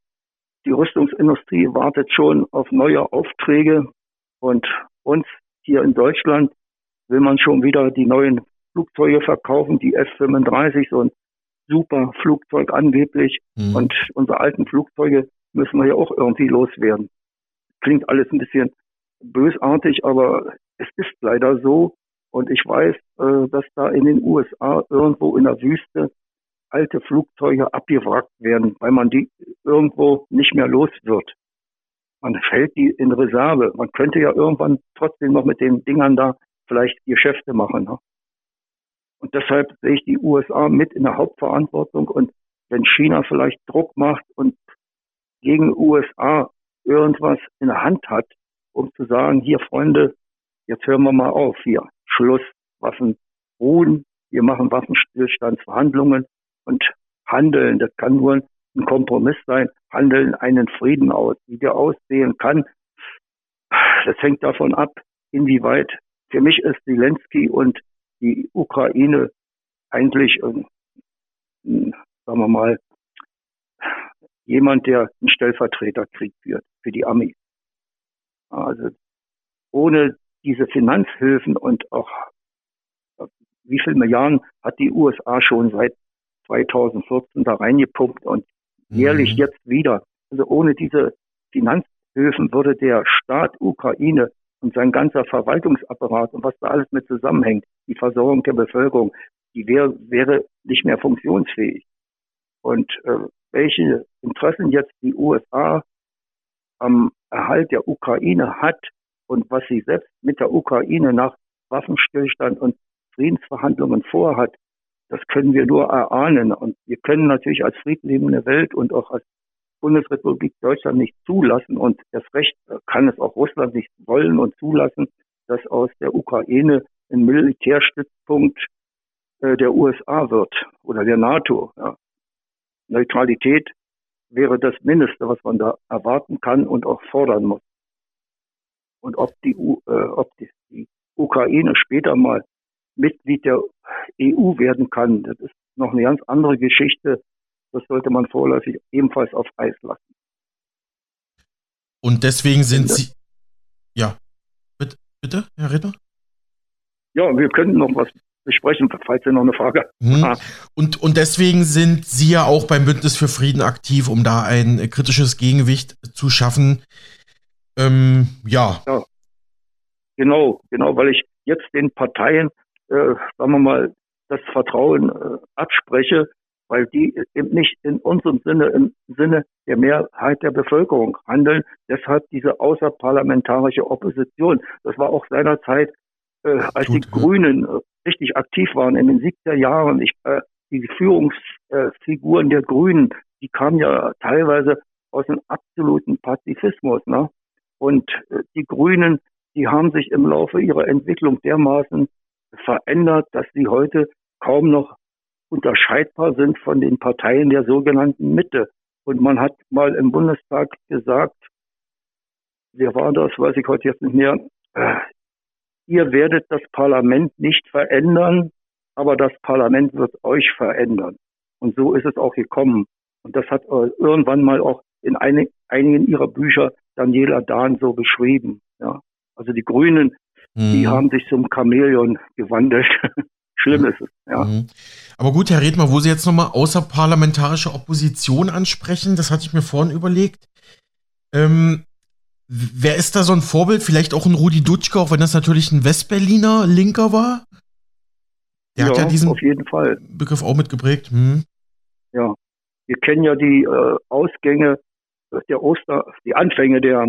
[SPEAKER 2] die Rüstungsindustrie wartet schon auf neue Aufträge und uns hier in Deutschland will man schon wieder die neuen Flugzeuge verkaufen, die F-35, so ein super Flugzeug angeblich. Mhm. Und unsere alten Flugzeuge müssen wir ja auch irgendwie loswerden. Klingt alles ein bisschen bösartig, aber es ist leider so. Und ich weiß, äh, dass da in den USA irgendwo in der Wüste alte Flugzeuge abgewrackt werden, weil man die irgendwo nicht mehr los wird. Man fällt die in Reserve. Man könnte ja irgendwann trotzdem noch mit den Dingern da vielleicht Geschäfte machen. Ne? Und deshalb sehe ich die USA mit in der Hauptverantwortung. Und wenn China vielleicht Druck macht und gegen USA irgendwas in der Hand hat, um zu sagen, hier Freunde, jetzt hören wir mal auf, hier Schluss, Waffen ruhen, wir machen Waffenstillstandsverhandlungen und handeln. Das kann nur ein Kompromiss sein, handeln einen Frieden aus. Wie der aussehen kann, das hängt davon ab, inwieweit für mich ist Zelensky und die Ukraine eigentlich, äh, sagen wir mal, jemand, der einen Stellvertreterkrieg führt für die Amis. Also ohne diese Finanzhilfen und auch wie viele Milliarden hat die USA schon seit 2014 da reingepumpt und jährlich mhm. jetzt wieder. Also ohne diese Finanzhilfen würde der Staat Ukraine und sein ganzer Verwaltungsapparat und was da alles mit zusammenhängt, die Versorgung der Bevölkerung, die wär, wäre nicht mehr funktionsfähig. Und äh, welche Interessen jetzt die USA am Erhalt der Ukraine hat und was sie selbst mit der Ukraine nach Waffenstillstand und Friedensverhandlungen vorhat, das können wir nur erahnen. Und wir können natürlich als friedliebende Welt und auch als Bundesrepublik Deutschland nicht zulassen und erst recht kann es auch Russland nicht wollen und zulassen, dass aus der Ukraine ein Militärstützpunkt äh, der USA wird oder der NATO. Ja. Neutralität wäre das Mindeste, was man da erwarten kann und auch fordern muss. Und ob die, äh, ob die, die Ukraine später mal Mitglied der EU werden kann, das ist noch eine ganz andere Geschichte, das sollte man vorläufig ebenfalls auf Eis lassen.
[SPEAKER 1] Und deswegen sind Sie. Ja, bitte, bitte Herr Ritter?
[SPEAKER 2] Ja, wir könnten noch was besprechen, falls Sie noch eine Frage
[SPEAKER 1] mhm. haben. Und, und deswegen sind Sie ja auch beim Bündnis für Frieden aktiv, um da ein kritisches Gegengewicht zu schaffen. Ähm, ja. ja.
[SPEAKER 2] Genau, genau, weil ich jetzt den Parteien, äh, sagen wir mal, das Vertrauen äh, abspreche, weil die eben nicht in unserem Sinne, im Sinne der Mehrheit der Bevölkerung handeln. Deshalb diese außerparlamentarische Opposition. Das war auch seinerzeit, äh, als Gut, die ja. Grünen äh, richtig aktiv waren in den 70er Jahren. Ich, äh, die Führungsfiguren der Grünen, die kamen ja teilweise aus dem absoluten Pazifismus. Ne? Und äh, die Grünen, die haben sich im Laufe ihrer Entwicklung dermaßen verändert, dass sie heute kaum noch unterscheidbar sind von den Parteien der sogenannten Mitte. Und man hat mal im Bundestag gesagt, wer war das, weiß ich heute jetzt nicht mehr, äh, ihr werdet das Parlament nicht verändern, aber das Parlament wird euch verändern. Und so ist es auch gekommen. Und das hat äh, irgendwann mal auch in einig, einigen ihrer Bücher Daniela Dahn so beschrieben. Ja. Also die Grünen, mhm. die haben sich zum Chamäleon gewandelt. Schlimm mhm. ist es, ja. Mhm.
[SPEAKER 1] Aber gut, Herr Redmer, wo Sie jetzt nochmal außerparlamentarische Opposition ansprechen, das hatte ich mir vorhin überlegt. Ähm, wer ist da so ein Vorbild? Vielleicht auch ein Rudi Dutschke, auch wenn das natürlich ein Westberliner Linker war? Der ja, hat ja diesen
[SPEAKER 2] auf jeden Fall.
[SPEAKER 1] Begriff auch mitgeprägt. Hm.
[SPEAKER 2] Ja, wir kennen ja die äh, Ausgänge der Oster, die Anfänge der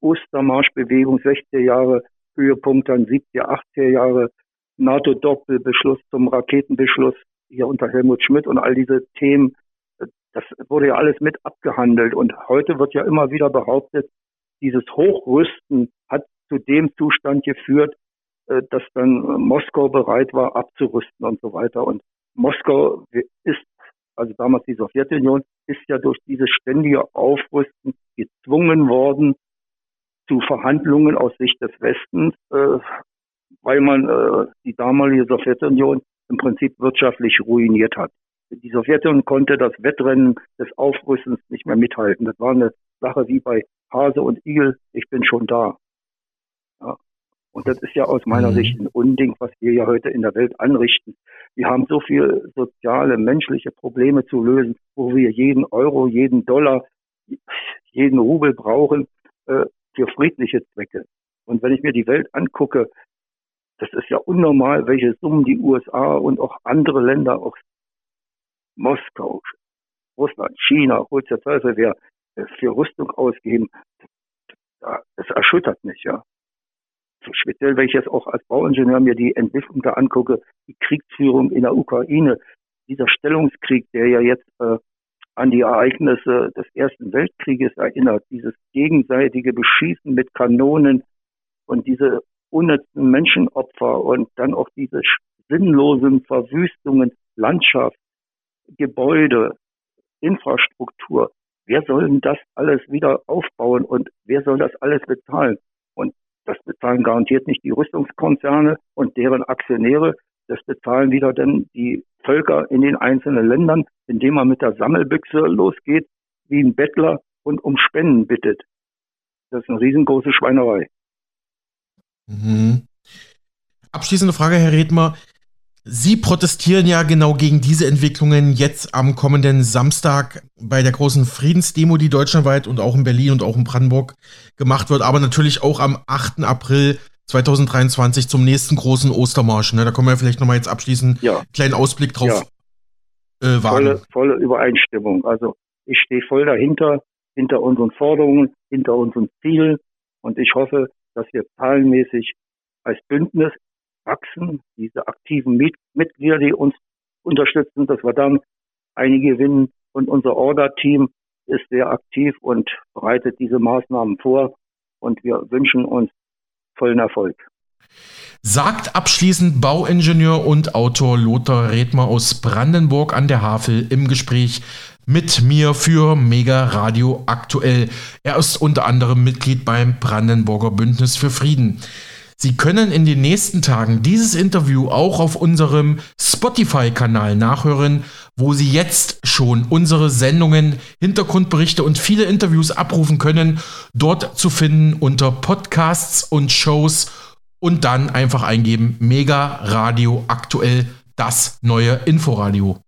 [SPEAKER 2] Ostermarschbewegung 60er Jahre, Höhepunkt dann 70er, 80er Jahre, NATO-Doppelbeschluss zum Raketenbeschluss hier unter Helmut Schmidt und all diese Themen. Das wurde ja alles mit abgehandelt und heute wird ja immer wieder behauptet, dieses Hochrüsten hat zu dem Zustand geführt, äh, dass dann Moskau bereit war abzurüsten und so weiter. Und Moskau ist also damals die Sowjetunion, ist ja durch dieses ständige Aufrüsten gezwungen worden zu Verhandlungen aus Sicht des Westens, äh, weil man äh, die damalige Sowjetunion im Prinzip wirtschaftlich ruiniert hat. Die Sowjetunion konnte das Wettrennen des Aufrüstens nicht mehr mithalten. Das war eine Sache wie bei Hase und Igel, ich bin schon da. Ja. Und das ist ja aus meiner mhm. Sicht ein Unding, was wir ja heute in der Welt anrichten. Wir haben so viele soziale, menschliche Probleme zu lösen, wo wir jeden Euro, jeden Dollar, jeden Rubel brauchen äh, für friedliche Zwecke. Und wenn ich mir die Welt angucke, das ist ja unnormal, welche Summen die USA und auch andere Länder, auch Moskau, Russland, China, holt der Teufel wer äh, für Rüstung ausgeben. Das erschüttert mich, ja speziell, wenn ich jetzt auch als Bauingenieur mir die Entwicklung da angucke, die Kriegsführung in der Ukraine, dieser Stellungskrieg, der ja jetzt äh, an die Ereignisse des Ersten Weltkrieges erinnert, dieses gegenseitige Beschießen mit Kanonen und diese unnützen Menschenopfer und dann auch diese sinnlosen Verwüstungen, Landschaft, Gebäude, Infrastruktur. Wer soll denn das alles wieder aufbauen und wer soll das alles bezahlen? Das bezahlen garantiert nicht die Rüstungskonzerne und deren Aktionäre. Das bezahlen wieder dann die Völker in den einzelnen Ländern, indem man mit der Sammelbüchse losgeht, wie ein Bettler und um Spenden bittet. Das ist eine riesengroße Schweinerei.
[SPEAKER 1] Mhm. Abschließende Frage, Herr Redmer. Sie protestieren ja genau gegen diese Entwicklungen jetzt am kommenden Samstag bei der großen Friedensdemo, die deutschlandweit und auch in Berlin und auch in Brandenburg gemacht wird, aber natürlich auch am 8. April 2023 zum nächsten großen Ostermarsch. Ne? Da können wir vielleicht nochmal jetzt abschließend ja. einen kleinen Ausblick drauf
[SPEAKER 2] ja. äh, wagen. Volle, volle Übereinstimmung. Also ich stehe voll dahinter, hinter unseren Forderungen, hinter unseren Zielen und ich hoffe, dass wir zahlenmäßig als Bündnis wachsen, diese aktiven Mitglieder, die uns unterstützen, dass wir dann einige gewinnen. Und unser Order-Team ist sehr aktiv und bereitet diese Maßnahmen vor. Und wir wünschen uns vollen Erfolg.
[SPEAKER 1] Sagt abschließend Bauingenieur und Autor Lothar Redmer aus Brandenburg an der Havel im Gespräch mit mir für Mega Radio aktuell. Er ist unter anderem Mitglied beim Brandenburger Bündnis für Frieden. Sie können in den nächsten Tagen dieses Interview auch auf unserem Spotify-Kanal nachhören, wo Sie jetzt schon unsere Sendungen, Hintergrundberichte und viele Interviews abrufen können. Dort zu finden unter Podcasts und Shows und dann einfach eingeben Mega Radio aktuell das neue Inforadio.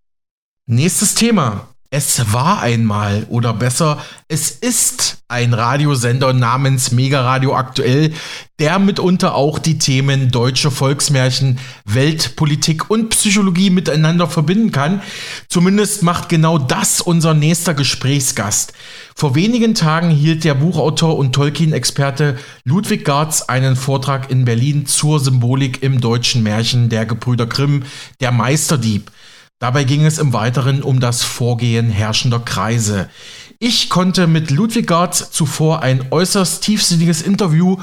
[SPEAKER 1] Nächstes Thema. Es war einmal oder besser, es ist ein Radiosender namens Mega Radio Aktuell, der mitunter auch die Themen deutsche Volksmärchen, Weltpolitik und Psychologie miteinander verbinden kann. Zumindest macht genau das unser nächster Gesprächsgast. Vor wenigen Tagen hielt der Buchautor und Tolkien-Experte Ludwig Garz einen Vortrag in Berlin zur Symbolik im deutschen Märchen der Gebrüder Grimm, der Meisterdieb. Dabei ging es im Weiteren um das Vorgehen herrschender Kreise. Ich konnte mit Ludwig Gartz zuvor ein äußerst tiefsinniges Interview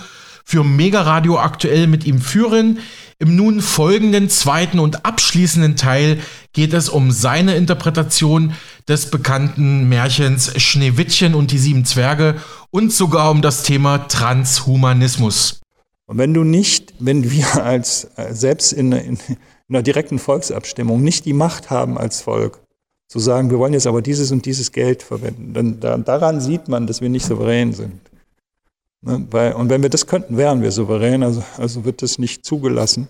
[SPEAKER 1] für Mega Radio aktuell mit ihm führen. Im nun folgenden zweiten und abschließenden Teil geht es um seine Interpretation des bekannten Märchens Schneewittchen und die sieben Zwerge und sogar um das Thema Transhumanismus.
[SPEAKER 3] Und wenn du nicht, wenn wir als äh, selbst in, in, einer direkten Volksabstimmung nicht die Macht haben als Volk, zu sagen, wir wollen jetzt aber dieses und dieses Geld verwenden, dann da, daran sieht man, dass wir nicht souverän sind. Ne? Und wenn wir das könnten, wären wir souverän, also, also wird das nicht zugelassen.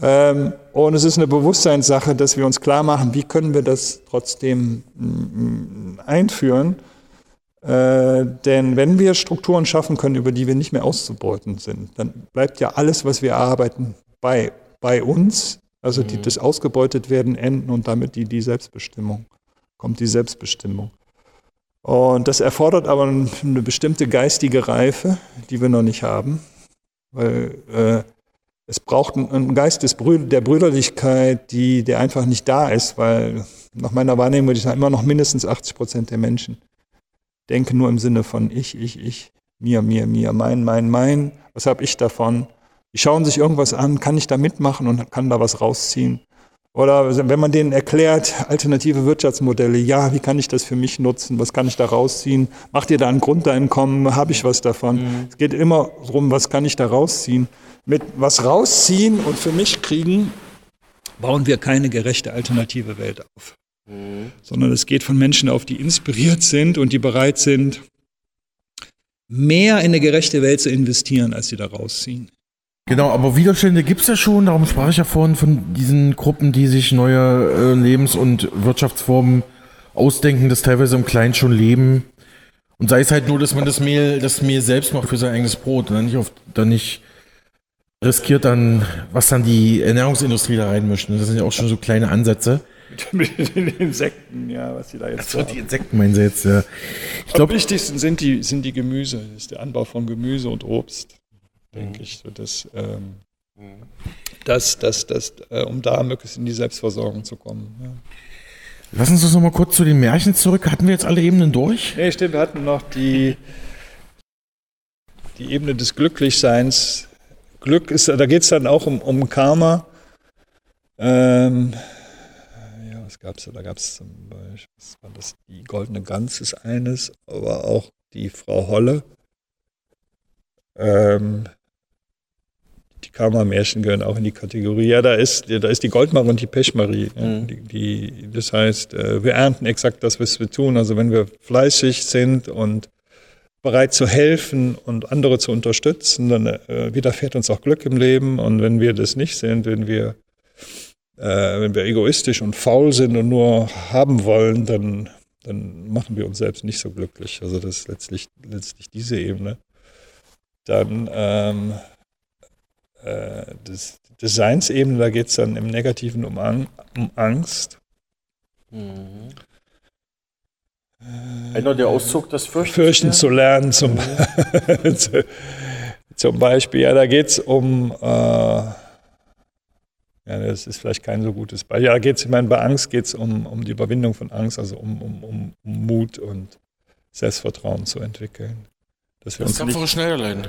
[SPEAKER 3] Ähm, und es ist eine Bewusstseinssache, dass wir uns klar machen, wie können wir das trotzdem mm, einführen. Äh, denn wenn wir Strukturen schaffen können, über die wir nicht mehr auszubeuten sind, dann bleibt ja alles, was wir erarbeiten, bei, bei uns also die, mhm. das ausgebeutet werden, enden und damit die, die Selbstbestimmung. Kommt die Selbstbestimmung. Und das erfordert aber eine bestimmte geistige Reife, die wir noch nicht haben. Weil äh, es braucht einen Geist des Brü der Brüderlichkeit, die, der einfach nicht da ist, weil nach meiner Wahrnehmung würde ich sagen, immer noch mindestens 80 Prozent der Menschen denken nur im Sinne von ich, ich, ich, mir, mir, mir, mein, mein, mein. Was habe ich davon? Die schauen sich irgendwas an, kann ich da mitmachen und kann da was rausziehen. Oder wenn man denen erklärt, alternative Wirtschaftsmodelle, ja, wie kann ich das für mich nutzen, was kann ich da rausziehen, macht ihr da ein Grundeinkommen, habe ich was davon. Mhm. Es geht immer darum, was kann ich da rausziehen. Mit was rausziehen und für mich kriegen, bauen wir keine gerechte alternative Welt auf. Mhm. Sondern es geht von Menschen auf, die inspiriert sind und die bereit sind, mehr in eine gerechte Welt zu investieren, als sie da rausziehen.
[SPEAKER 1] Genau, aber Widerstände gibt es ja schon, darum sprach ich ja vorhin von diesen Gruppen, die sich neue äh, Lebens- und Wirtschaftsformen ausdenken, das teilweise im Kleinen schon leben. Und sei es halt nur, dass man das Mehl, das Mehl selbst macht für sein eigenes Brot und dann nicht, auf, dann nicht riskiert dann, was dann die Ernährungsindustrie da reinmischt. Das sind ja auch schon so kleine Ansätze.
[SPEAKER 3] Mit den Insekten, ja, was sie da jetzt
[SPEAKER 1] Achso, die Insekten meinen sie jetzt, ja.
[SPEAKER 3] Ich glaube, wichtigsten sind die, sind die Gemüse, das ist der Anbau von Gemüse und Obst denke mhm. ich. So dass, ähm, mhm. dass, dass, dass, äh, um da möglichst in die Selbstversorgung zu kommen. Ja.
[SPEAKER 1] Lassen Sie uns noch mal kurz zu den Märchen zurück. Hatten wir jetzt alle Ebenen durch?
[SPEAKER 3] Nee, stimmt. Wir hatten noch die, die Ebene des Glücklichseins. Glück ist, da geht es dann auch um, um Karma. Ähm, ja, was gab es da? Da gab es zum Beispiel, was war das? Die goldene Gans ist eines, aber auch die Frau Holle. Ähm, die Karma-Märchen gehören auch in die Kategorie. Ja, da ist, da ist die Goldmarie und die Pechmarie. Mhm. Die, die, das heißt, äh, wir ernten exakt das, was wir tun. Also wenn wir fleißig sind und bereit zu helfen und andere zu unterstützen, dann äh, widerfährt uns auch Glück im Leben. Und wenn wir das nicht sind, wenn wir, äh, wenn wir egoistisch und faul sind und nur haben wollen, dann, dann machen wir uns selbst nicht so glücklich. Also das ist letztlich, letztlich diese Ebene. Dann ähm, äh, des Designsebene, da geht es dann im Negativen um, Ang um Angst.
[SPEAKER 1] Mhm. Einer der Auszug, das
[SPEAKER 3] Fürchten, Fürchten zu lernen, zum, mhm. zum Beispiel. Ja, da geht es um, äh, ja, das ist vielleicht kein so gutes Beispiel. Ja, da geht es, ich meine, bei Angst geht es um, um die Überwindung von Angst, also um, um, um, um Mut und Selbstvertrauen zu entwickeln.
[SPEAKER 1] Dass wir das uns tapfere Schneiderlein.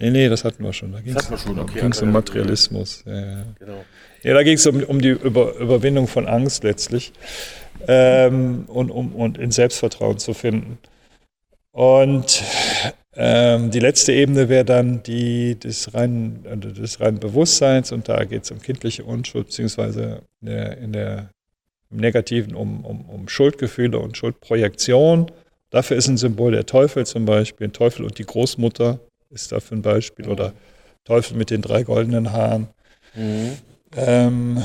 [SPEAKER 3] Nee, nee, das hatten wir schon. Da ging es okay, um Materialismus. Ja, ja. Genau. ja da ging es um, um die Über, Überwindung von Angst letztlich ähm, und um und in Selbstvertrauen zu finden. Und ähm, die letzte Ebene wäre dann die des reinen, also des reinen Bewusstseins und da geht es um kindliche Unschuld, beziehungsweise in der, in der, im Negativen um, um, um Schuldgefühle und Schuldprojektion. Dafür ist ein Symbol der Teufel zum Beispiel, Teufel und die Großmutter, ist dafür ein Beispiel. Mhm. Oder Teufel mit den drei goldenen Haaren. Mhm. Ähm,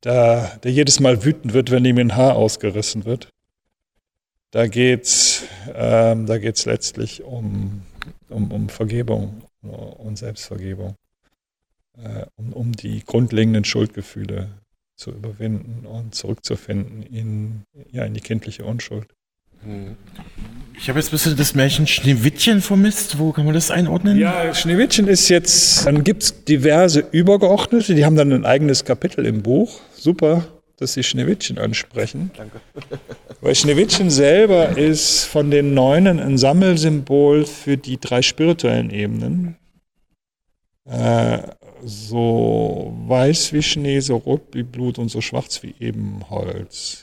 [SPEAKER 3] da, der jedes Mal wütend wird, wenn ihm ein Haar ausgerissen wird. Da geht es ähm, letztlich um, um, um Vergebung und Selbstvergebung, äh, um, um die grundlegenden Schuldgefühle zu überwinden und zurückzufinden in, ja, in die kindliche Unschuld.
[SPEAKER 1] Ich habe jetzt ein bisschen das Märchen Schneewittchen vermisst. Wo kann man das einordnen?
[SPEAKER 3] Ja, Schneewittchen ist jetzt, dann gibt es diverse Übergeordnete, die haben dann ein eigenes Kapitel im Buch. Super, dass Sie Schneewittchen ansprechen. Danke. Weil Schneewittchen selber ist von den Neunen ein Sammelsymbol für die drei spirituellen Ebenen. Äh, so weiß wie Schnee, so rot wie Blut und so schwarz wie Ebenholz.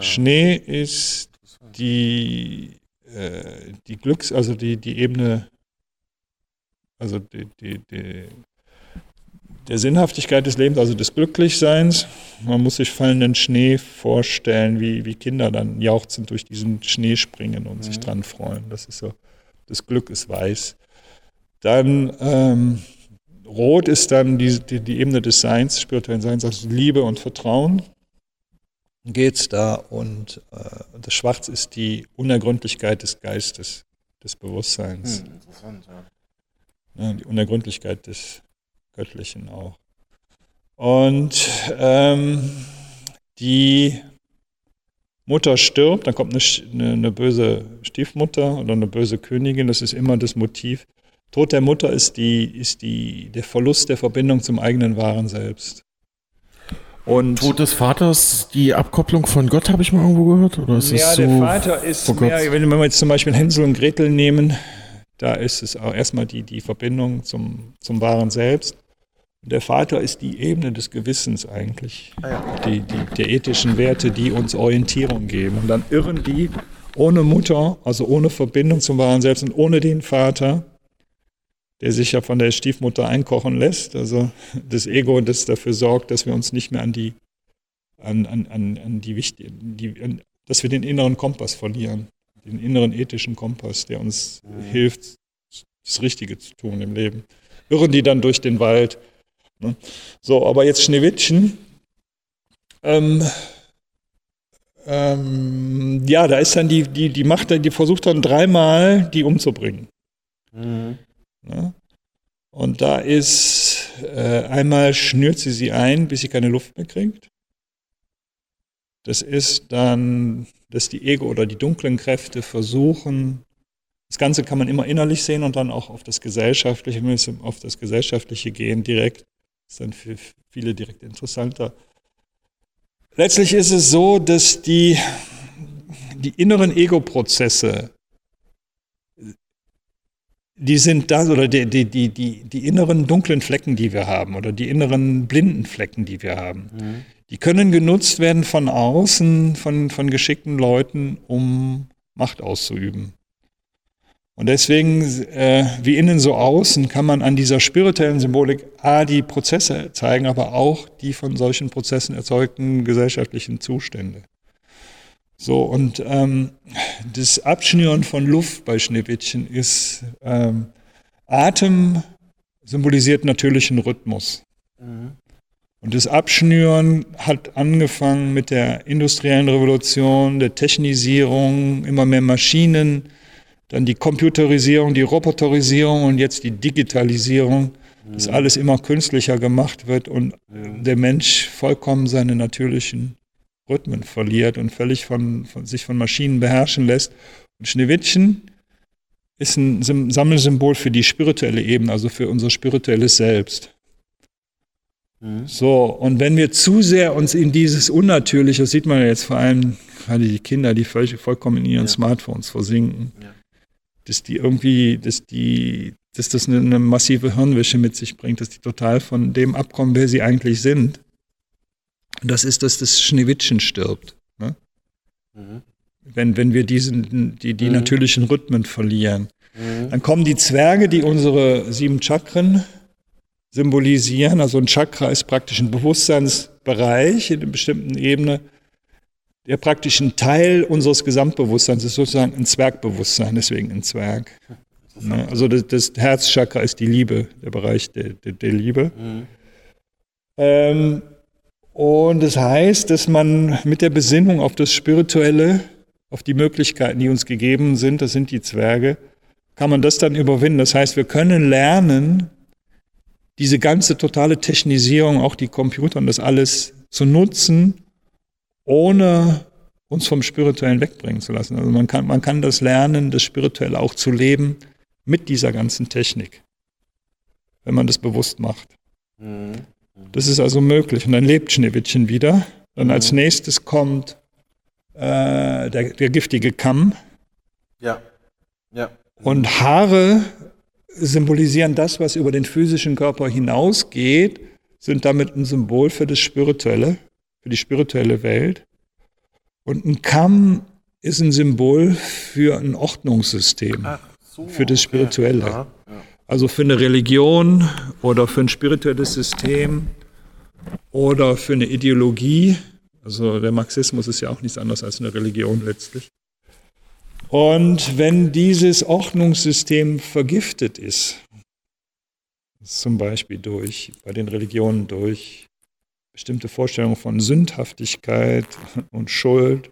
[SPEAKER 3] Schnee ist die, äh, die Glücks-, also die, die Ebene, also die, die, die, der Sinnhaftigkeit des Lebens, also des Glücklichseins. Man muss sich fallenden Schnee vorstellen, wie, wie Kinder dann jauchzend durch diesen Schnee springen und mhm. sich dran freuen. Das ist so, das Glück ist weiß. Dann ähm, Rot ist dann die, die, die Ebene des Seins, spirituellen Seins, also Liebe und Vertrauen geht es da und äh, das Schwarz ist die Unergründlichkeit des Geistes, des Bewusstseins. Hm, interessant, ja. ja. Die Unergründlichkeit des Göttlichen auch. Und ähm, die Mutter stirbt, dann kommt eine, eine, eine, böse Stiefmutter oder eine böse Königin, das ist immer das Motiv. Tod der Mutter ist, die, ist die, der Verlust der Verbindung zum eigenen wahren Selbst.
[SPEAKER 1] Und Tod des Vaters, die Abkopplung von Gott, habe ich mal irgendwo gehört? Oder ist ja,
[SPEAKER 3] so, der Vater ist mehr, wenn wir jetzt zum Beispiel Hänsel und Gretel nehmen, da ist es auch erstmal die, die Verbindung zum, zum wahren Selbst. Der Vater ist die Ebene des Gewissens eigentlich, ah ja. die, die, der ethischen Werte, die uns Orientierung geben. Und dann irren die ohne Mutter, also ohne Verbindung zum wahren Selbst und ohne den Vater, der sich ja von der Stiefmutter einkochen lässt. Also das Ego, das dafür sorgt, dass wir uns nicht mehr an die, an, an, an, die, die an, dass wir den inneren Kompass verlieren, den inneren ethischen Kompass, der uns mhm. hilft, das Richtige zu tun im Leben. Irren die dann durch den Wald. Ne? So, aber jetzt Schneewittchen. Ähm, ähm, ja, da ist dann die, die, die Macht, die versucht dann dreimal, die umzubringen. Mhm. Ne? Und da ist äh, einmal schnürt sie sie ein, bis sie keine Luft mehr kriegt. Das ist dann, dass die Ego oder die dunklen Kräfte versuchen, das Ganze kann man immer innerlich sehen und dann auch auf das Gesellschaftliche, auf das Gesellschaftliche gehen direkt. Das ist dann für viele direkt interessanter. Letztlich ist es so, dass die, die inneren Ego-Prozesse die sind da, oder die, die, die, die, die inneren dunklen Flecken, die wir haben, oder die inneren blinden Flecken, die wir haben, mhm. die können genutzt werden von außen, von, von geschickten Leuten, um Macht auszuüben. Und deswegen, äh, wie innen so außen, kann man an dieser spirituellen Symbolik A, die Prozesse zeigen, aber auch die von solchen Prozessen erzeugten gesellschaftlichen Zustände. So, und ähm, das Abschnüren von Luft bei Schneewittchen ist, ähm, Atem symbolisiert natürlichen Rhythmus. Mhm. Und das Abschnüren hat angefangen mit der industriellen Revolution, der Technisierung, immer mehr Maschinen, dann die Computerisierung, die Roboterisierung und jetzt die Digitalisierung, mhm. dass alles immer künstlicher gemacht wird und mhm. der Mensch vollkommen seine natürlichen Rhythmen verliert und völlig von, von, sich von Maschinen beherrschen lässt. Und Schneewittchen ist ein Sammelsymbol für die spirituelle Ebene, also für unser spirituelles Selbst. Mhm. So, und wenn wir zu sehr uns in dieses Unnatürliche, das sieht man ja jetzt vor allem gerade die Kinder, die völlig, vollkommen in ihren ja. Smartphones versinken, ja. dass die irgendwie, dass die, dass das eine, eine massive Hirnwäsche mit sich bringt, dass die total von dem abkommen, wer sie eigentlich sind das ist, dass das Schneewittchen stirbt. Ne? Mhm. Wenn, wenn wir diesen, die, die mhm. natürlichen Rhythmen verlieren. Mhm. Dann kommen die Zwerge, die unsere sieben Chakren symbolisieren. Also ein Chakra ist praktisch ein Bewusstseinsbereich in einer bestimmten Ebene, der praktisch ein Teil unseres Gesamtbewusstseins ist, sozusagen ein Zwergbewusstsein, deswegen ein Zwerg. Ne? Also das, das Herzchakra ist die Liebe, der Bereich der, der, der Liebe. Mhm. Ähm, und das heißt, dass man mit der Besinnung auf das Spirituelle, auf die Möglichkeiten, die uns gegeben sind, das sind die Zwerge, kann man das dann überwinden. Das heißt, wir können lernen, diese ganze totale Technisierung, auch die Computer und das alles zu nutzen, ohne uns vom Spirituellen wegbringen zu lassen. Also man kann, man kann das lernen, das Spirituelle auch zu leben mit dieser ganzen Technik, wenn man das bewusst macht. Mhm. Das ist also möglich. Und dann lebt Schneewittchen wieder. Dann als mhm. nächstes kommt äh, der, der giftige Kamm.
[SPEAKER 1] Ja. Ja.
[SPEAKER 3] Und Haare symbolisieren das, was über den physischen Körper hinausgeht, sind damit ein Symbol für das Spirituelle, für die spirituelle Welt. Und ein Kamm ist ein Symbol für ein Ordnungssystem, so, für das Spirituelle. Okay. Ja, ja. Also für eine Religion oder für ein spirituelles System oder für eine Ideologie. Also der Marxismus ist ja auch nichts anderes als eine Religion letztlich. Und wenn dieses Ordnungssystem vergiftet ist, zum Beispiel durch, bei den Religionen durch bestimmte Vorstellungen von Sündhaftigkeit und Schuld,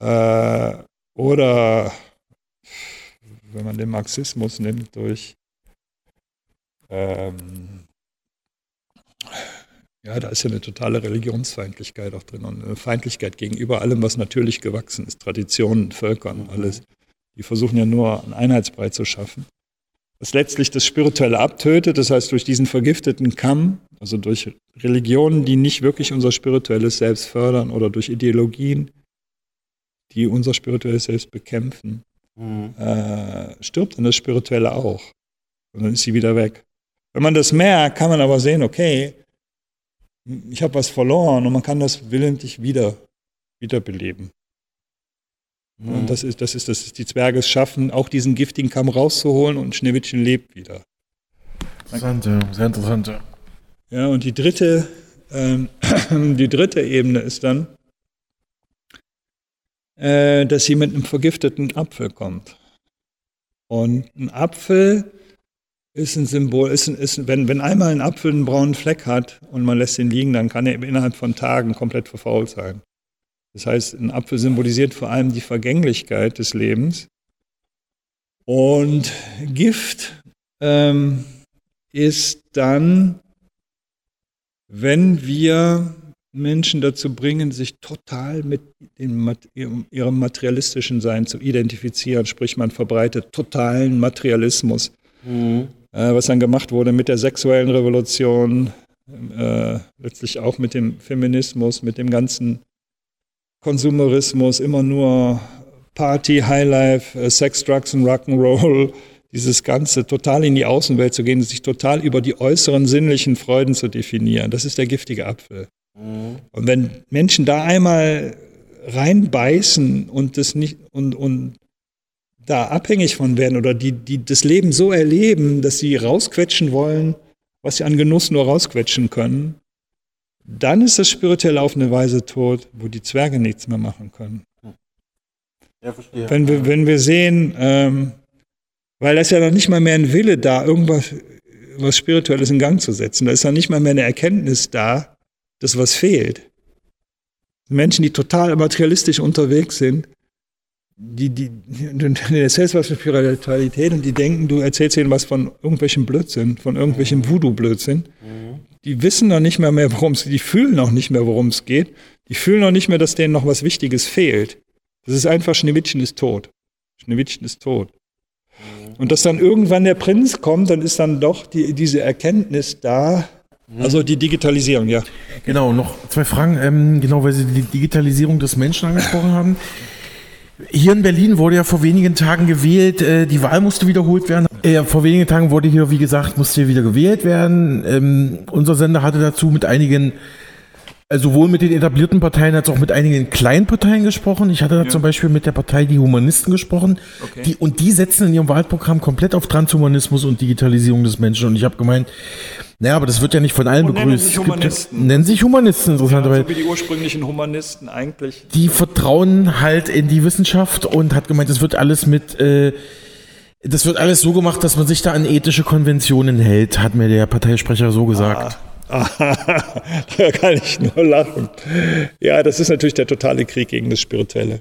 [SPEAKER 3] äh, oder wenn man den Marxismus nimmt, durch ähm, ja, da ist ja eine totale Religionsfeindlichkeit auch drin und eine Feindlichkeit gegenüber allem, was natürlich gewachsen ist, Traditionen, Völkern, mhm. alles. Die versuchen ja nur einen Einheitsbrei zu schaffen. Was letztlich das Spirituelle abtötet, das heißt durch diesen vergifteten Kamm, also durch Religionen, die nicht wirklich unser spirituelles Selbst fördern oder durch Ideologien, die unser spirituelles Selbst bekämpfen, mhm. äh, stirbt dann das Spirituelle auch. Und dann ist sie wieder weg. Wenn man das merkt, kann man aber sehen, okay, ich habe was verloren und man kann das willentlich wieder wiederbeleben. Mhm. Und das ist, das ist, das ist, die Zwerge es schaffen, auch diesen giftigen Kamm rauszuholen und Schneewittchen lebt wieder.
[SPEAKER 1] Interessante, sehr interessante.
[SPEAKER 3] Ja, und die dritte, ähm, die dritte Ebene ist dann, äh, dass sie mit einem vergifteten Apfel kommt. Und ein Apfel ist ein Symbol, ist, ist, wenn, wenn einmal ein Apfel einen braunen Fleck hat und man lässt ihn liegen, dann kann er innerhalb von Tagen komplett verfault sein. Das heißt, ein Apfel symbolisiert vor allem die Vergänglichkeit des Lebens. Und Gift ähm, ist dann, wenn wir Menschen dazu bringen, sich total mit dem, ihrem materialistischen Sein zu identifizieren, sprich man verbreitet totalen Materialismus. Mhm äh, was dann gemacht wurde mit der sexuellen Revolution, äh, letztlich auch mit dem Feminismus, mit dem ganzen Konsumerismus, immer nur Party, Highlife, äh, Sex, Drugs und Rock'n'Roll, dieses Ganze total in die Außenwelt zu gehen, sich total über die äußeren sinnlichen Freuden zu definieren. Das ist der giftige Apfel. Mhm. Und wenn Menschen da einmal reinbeißen und das nicht und, und da abhängig von werden oder die, die das Leben so erleben, dass sie rausquetschen wollen, was sie an Genuss nur rausquetschen können, dann ist das spirituell auf eine Weise tot, wo die Zwerge nichts mehr machen können. Ja, verstehe. Wenn wir, wenn wir sehen, ähm, weil da ist ja noch nicht mal mehr ein Wille da, irgendwas was Spirituelles in Gang zu setzen. Da ist noch nicht mal mehr eine Erkenntnis da, dass was fehlt. Menschen, die total materialistisch unterwegs sind, die, die, du erzählst was von Spiritualität und die denken, du erzählst ihnen was von irgendwelchem Blödsinn, von irgendwelchem Voodoo-Blödsinn. Mhm. Die wissen noch nicht mehr, mehr worum es geht, die fühlen noch nicht mehr, worum es geht. Die fühlen noch nicht mehr, dass denen noch was Wichtiges fehlt. Das ist einfach, Schneewittchen ist tot. Schneewittchen ist tot. Mhm. Und dass dann irgendwann der Prinz kommt, dann ist dann doch die, diese Erkenntnis da, mhm. Also die Digitalisierung, ja.
[SPEAKER 1] Genau, noch zwei Fragen, ähm, genau, weil Sie die Digitalisierung des Menschen angesprochen haben. Hier in Berlin wurde ja vor wenigen Tagen gewählt, äh, die Wahl musste wiederholt werden. Äh, vor wenigen Tagen wurde hier, wie gesagt, musste hier wieder gewählt werden. Ähm, unser Sender hatte dazu mit einigen, sowohl mit den etablierten Parteien als auch mit einigen kleinen Parteien gesprochen. Ich hatte da ja. zum Beispiel mit der Partei Die Humanisten gesprochen. Okay. Die, und die setzen in ihrem Wahlprogramm komplett auf Transhumanismus und Digitalisierung des Menschen. Und ich habe gemeint, naja, aber das wird ja nicht von allen und begrüßt. Nennen sich Humanisten. Gibt, nennen sich Humanisten, interessanterweise.
[SPEAKER 3] Ja, so wie die ursprünglichen Humanisten eigentlich.
[SPEAKER 1] Die vertrauen halt in die Wissenschaft und hat gemeint, das wird alles mit, äh, das wird alles so gemacht, dass man sich da an ethische Konventionen hält, hat mir der Parteisprecher so gesagt. Ah.
[SPEAKER 3] da kann ich nur lachen. Ja, das ist natürlich der totale Krieg gegen das Spirituelle.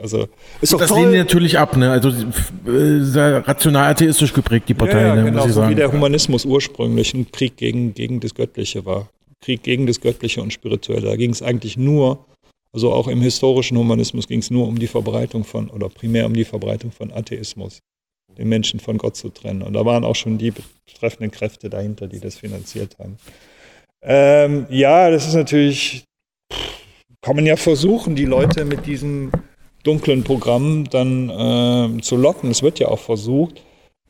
[SPEAKER 3] Also
[SPEAKER 1] ist doch das toll. lehnen die natürlich ab, ne? Also äh, sehr rational atheistisch geprägt die Partei, ja, ja,
[SPEAKER 3] ne, genau, muss ich sagen. wie der Humanismus ursprünglich ein Krieg gegen, gegen das Göttliche war. Krieg gegen das Göttliche und Spirituelle. Da ging es eigentlich nur, also auch im historischen Humanismus ging es nur um die Verbreitung von, oder primär um die Verbreitung von Atheismus, den Menschen von Gott zu trennen. Und da waren auch schon die betreffenden Kräfte dahinter, die das finanziert haben. Ähm, ja, das ist natürlich, kann man ja versuchen, die Leute mit diesem dunklen Programm dann äh, zu locken. Es wird ja auch versucht,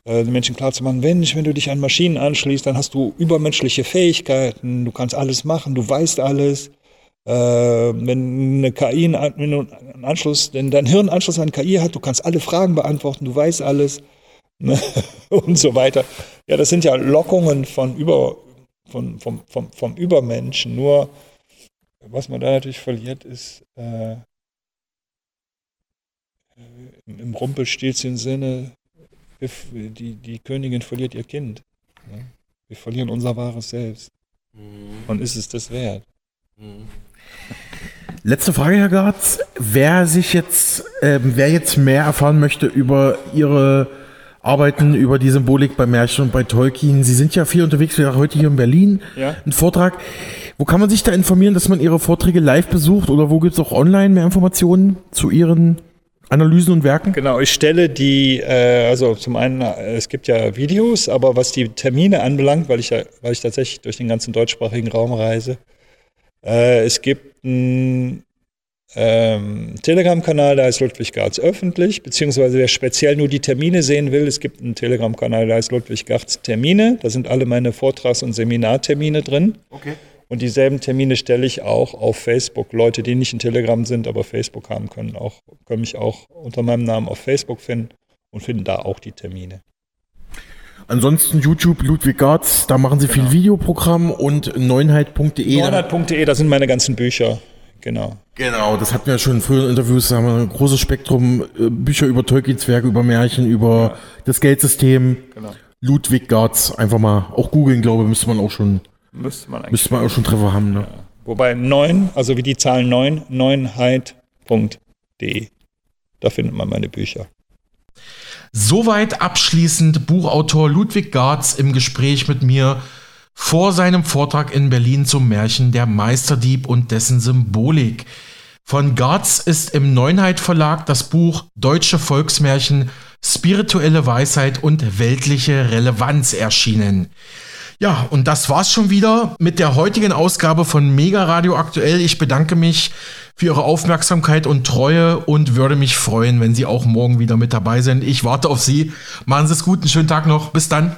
[SPEAKER 3] äh, den Menschen klarzumachen, Mensch, wenn du dich an Maschinen anschließt, dann hast du übermenschliche Fähigkeiten, du kannst alles machen, du weißt alles. Äh, wenn eine KI einen Anschluss, wenn dein Hirn Anschluss an KI hat, du kannst alle Fragen beantworten, du weißt alles ne? und so weiter. Ja, das sind ja Lockungen von über, von, vom, vom, vom Übermenschen. Nur was man da natürlich verliert, ist äh, im Rumpelstilzchen-Sinne, die, die Königin verliert ihr Kind. Ne? Wir verlieren unser wahres Selbst. Mhm. Und ist es das wert? Mhm.
[SPEAKER 1] Letzte Frage, Herr Gartz. Wer sich jetzt, äh, wer jetzt mehr erfahren möchte über Ihre Arbeiten, über die Symbolik bei Märchen und bei Tolkien, Sie sind ja viel unterwegs, wir heute hier in Berlin, ja. ein Vortrag. Wo kann man sich da informieren, dass man Ihre Vorträge live besucht oder wo gibt es auch online mehr Informationen zu Ihren Analysen und Werken?
[SPEAKER 3] Genau, ich stelle die, äh, also zum einen, äh, es gibt ja Videos, aber was die Termine anbelangt, weil ich ja, weil ich tatsächlich durch den ganzen deutschsprachigen Raum reise, äh, es gibt einen ähm, Telegram-Kanal, da ist Ludwig Garz öffentlich, beziehungsweise wer speziell nur die Termine sehen will, es gibt einen Telegram-Kanal, da ist Ludwig Garz Termine, da sind alle meine Vortrags- und Seminartermine drin. Okay. Und dieselben Termine stelle ich auch auf Facebook. Leute, die nicht in Telegram sind, aber Facebook haben, können, auch, können mich auch unter meinem Namen auf Facebook finden und finden da auch die Termine.
[SPEAKER 1] Ansonsten YouTube Ludwig Gartz, da machen Sie genau. viel Videoprogramm und neunheit.de.
[SPEAKER 3] Neunheit.de, da sind meine ganzen Bücher. Genau.
[SPEAKER 1] Genau, das hatten wir schon in früheren Interviews, da haben wir ein großes Spektrum, äh, Bücher über Tolkiens Werke, über Märchen, über ja. das Geldsystem. Genau. Ludwig Gartz, einfach mal auch googeln, glaube ich, müsste man auch schon
[SPEAKER 3] Müsste man
[SPEAKER 1] eigentlich. Müsste man auch schon Treffer haben, ne? Ja.
[SPEAKER 3] Wobei 9, also wie die Zahl 9, neunheit.de. Da findet man meine Bücher.
[SPEAKER 1] Soweit abschließend Buchautor Ludwig Garz im Gespräch mit mir vor seinem Vortrag in Berlin zum Märchen Der Meisterdieb und dessen Symbolik. Von Garz ist im Neunheit Verlag das Buch Deutsche Volksmärchen Spirituelle Weisheit und weltliche Relevanz erschienen. Ja, und das war's schon wieder mit der heutigen Ausgabe von Mega Radio Aktuell. Ich bedanke mich für Ihre Aufmerksamkeit und Treue und würde mich freuen, wenn Sie auch morgen wieder mit dabei sind. Ich warte auf Sie. Machen Sie es gut, einen schönen Tag noch. Bis dann.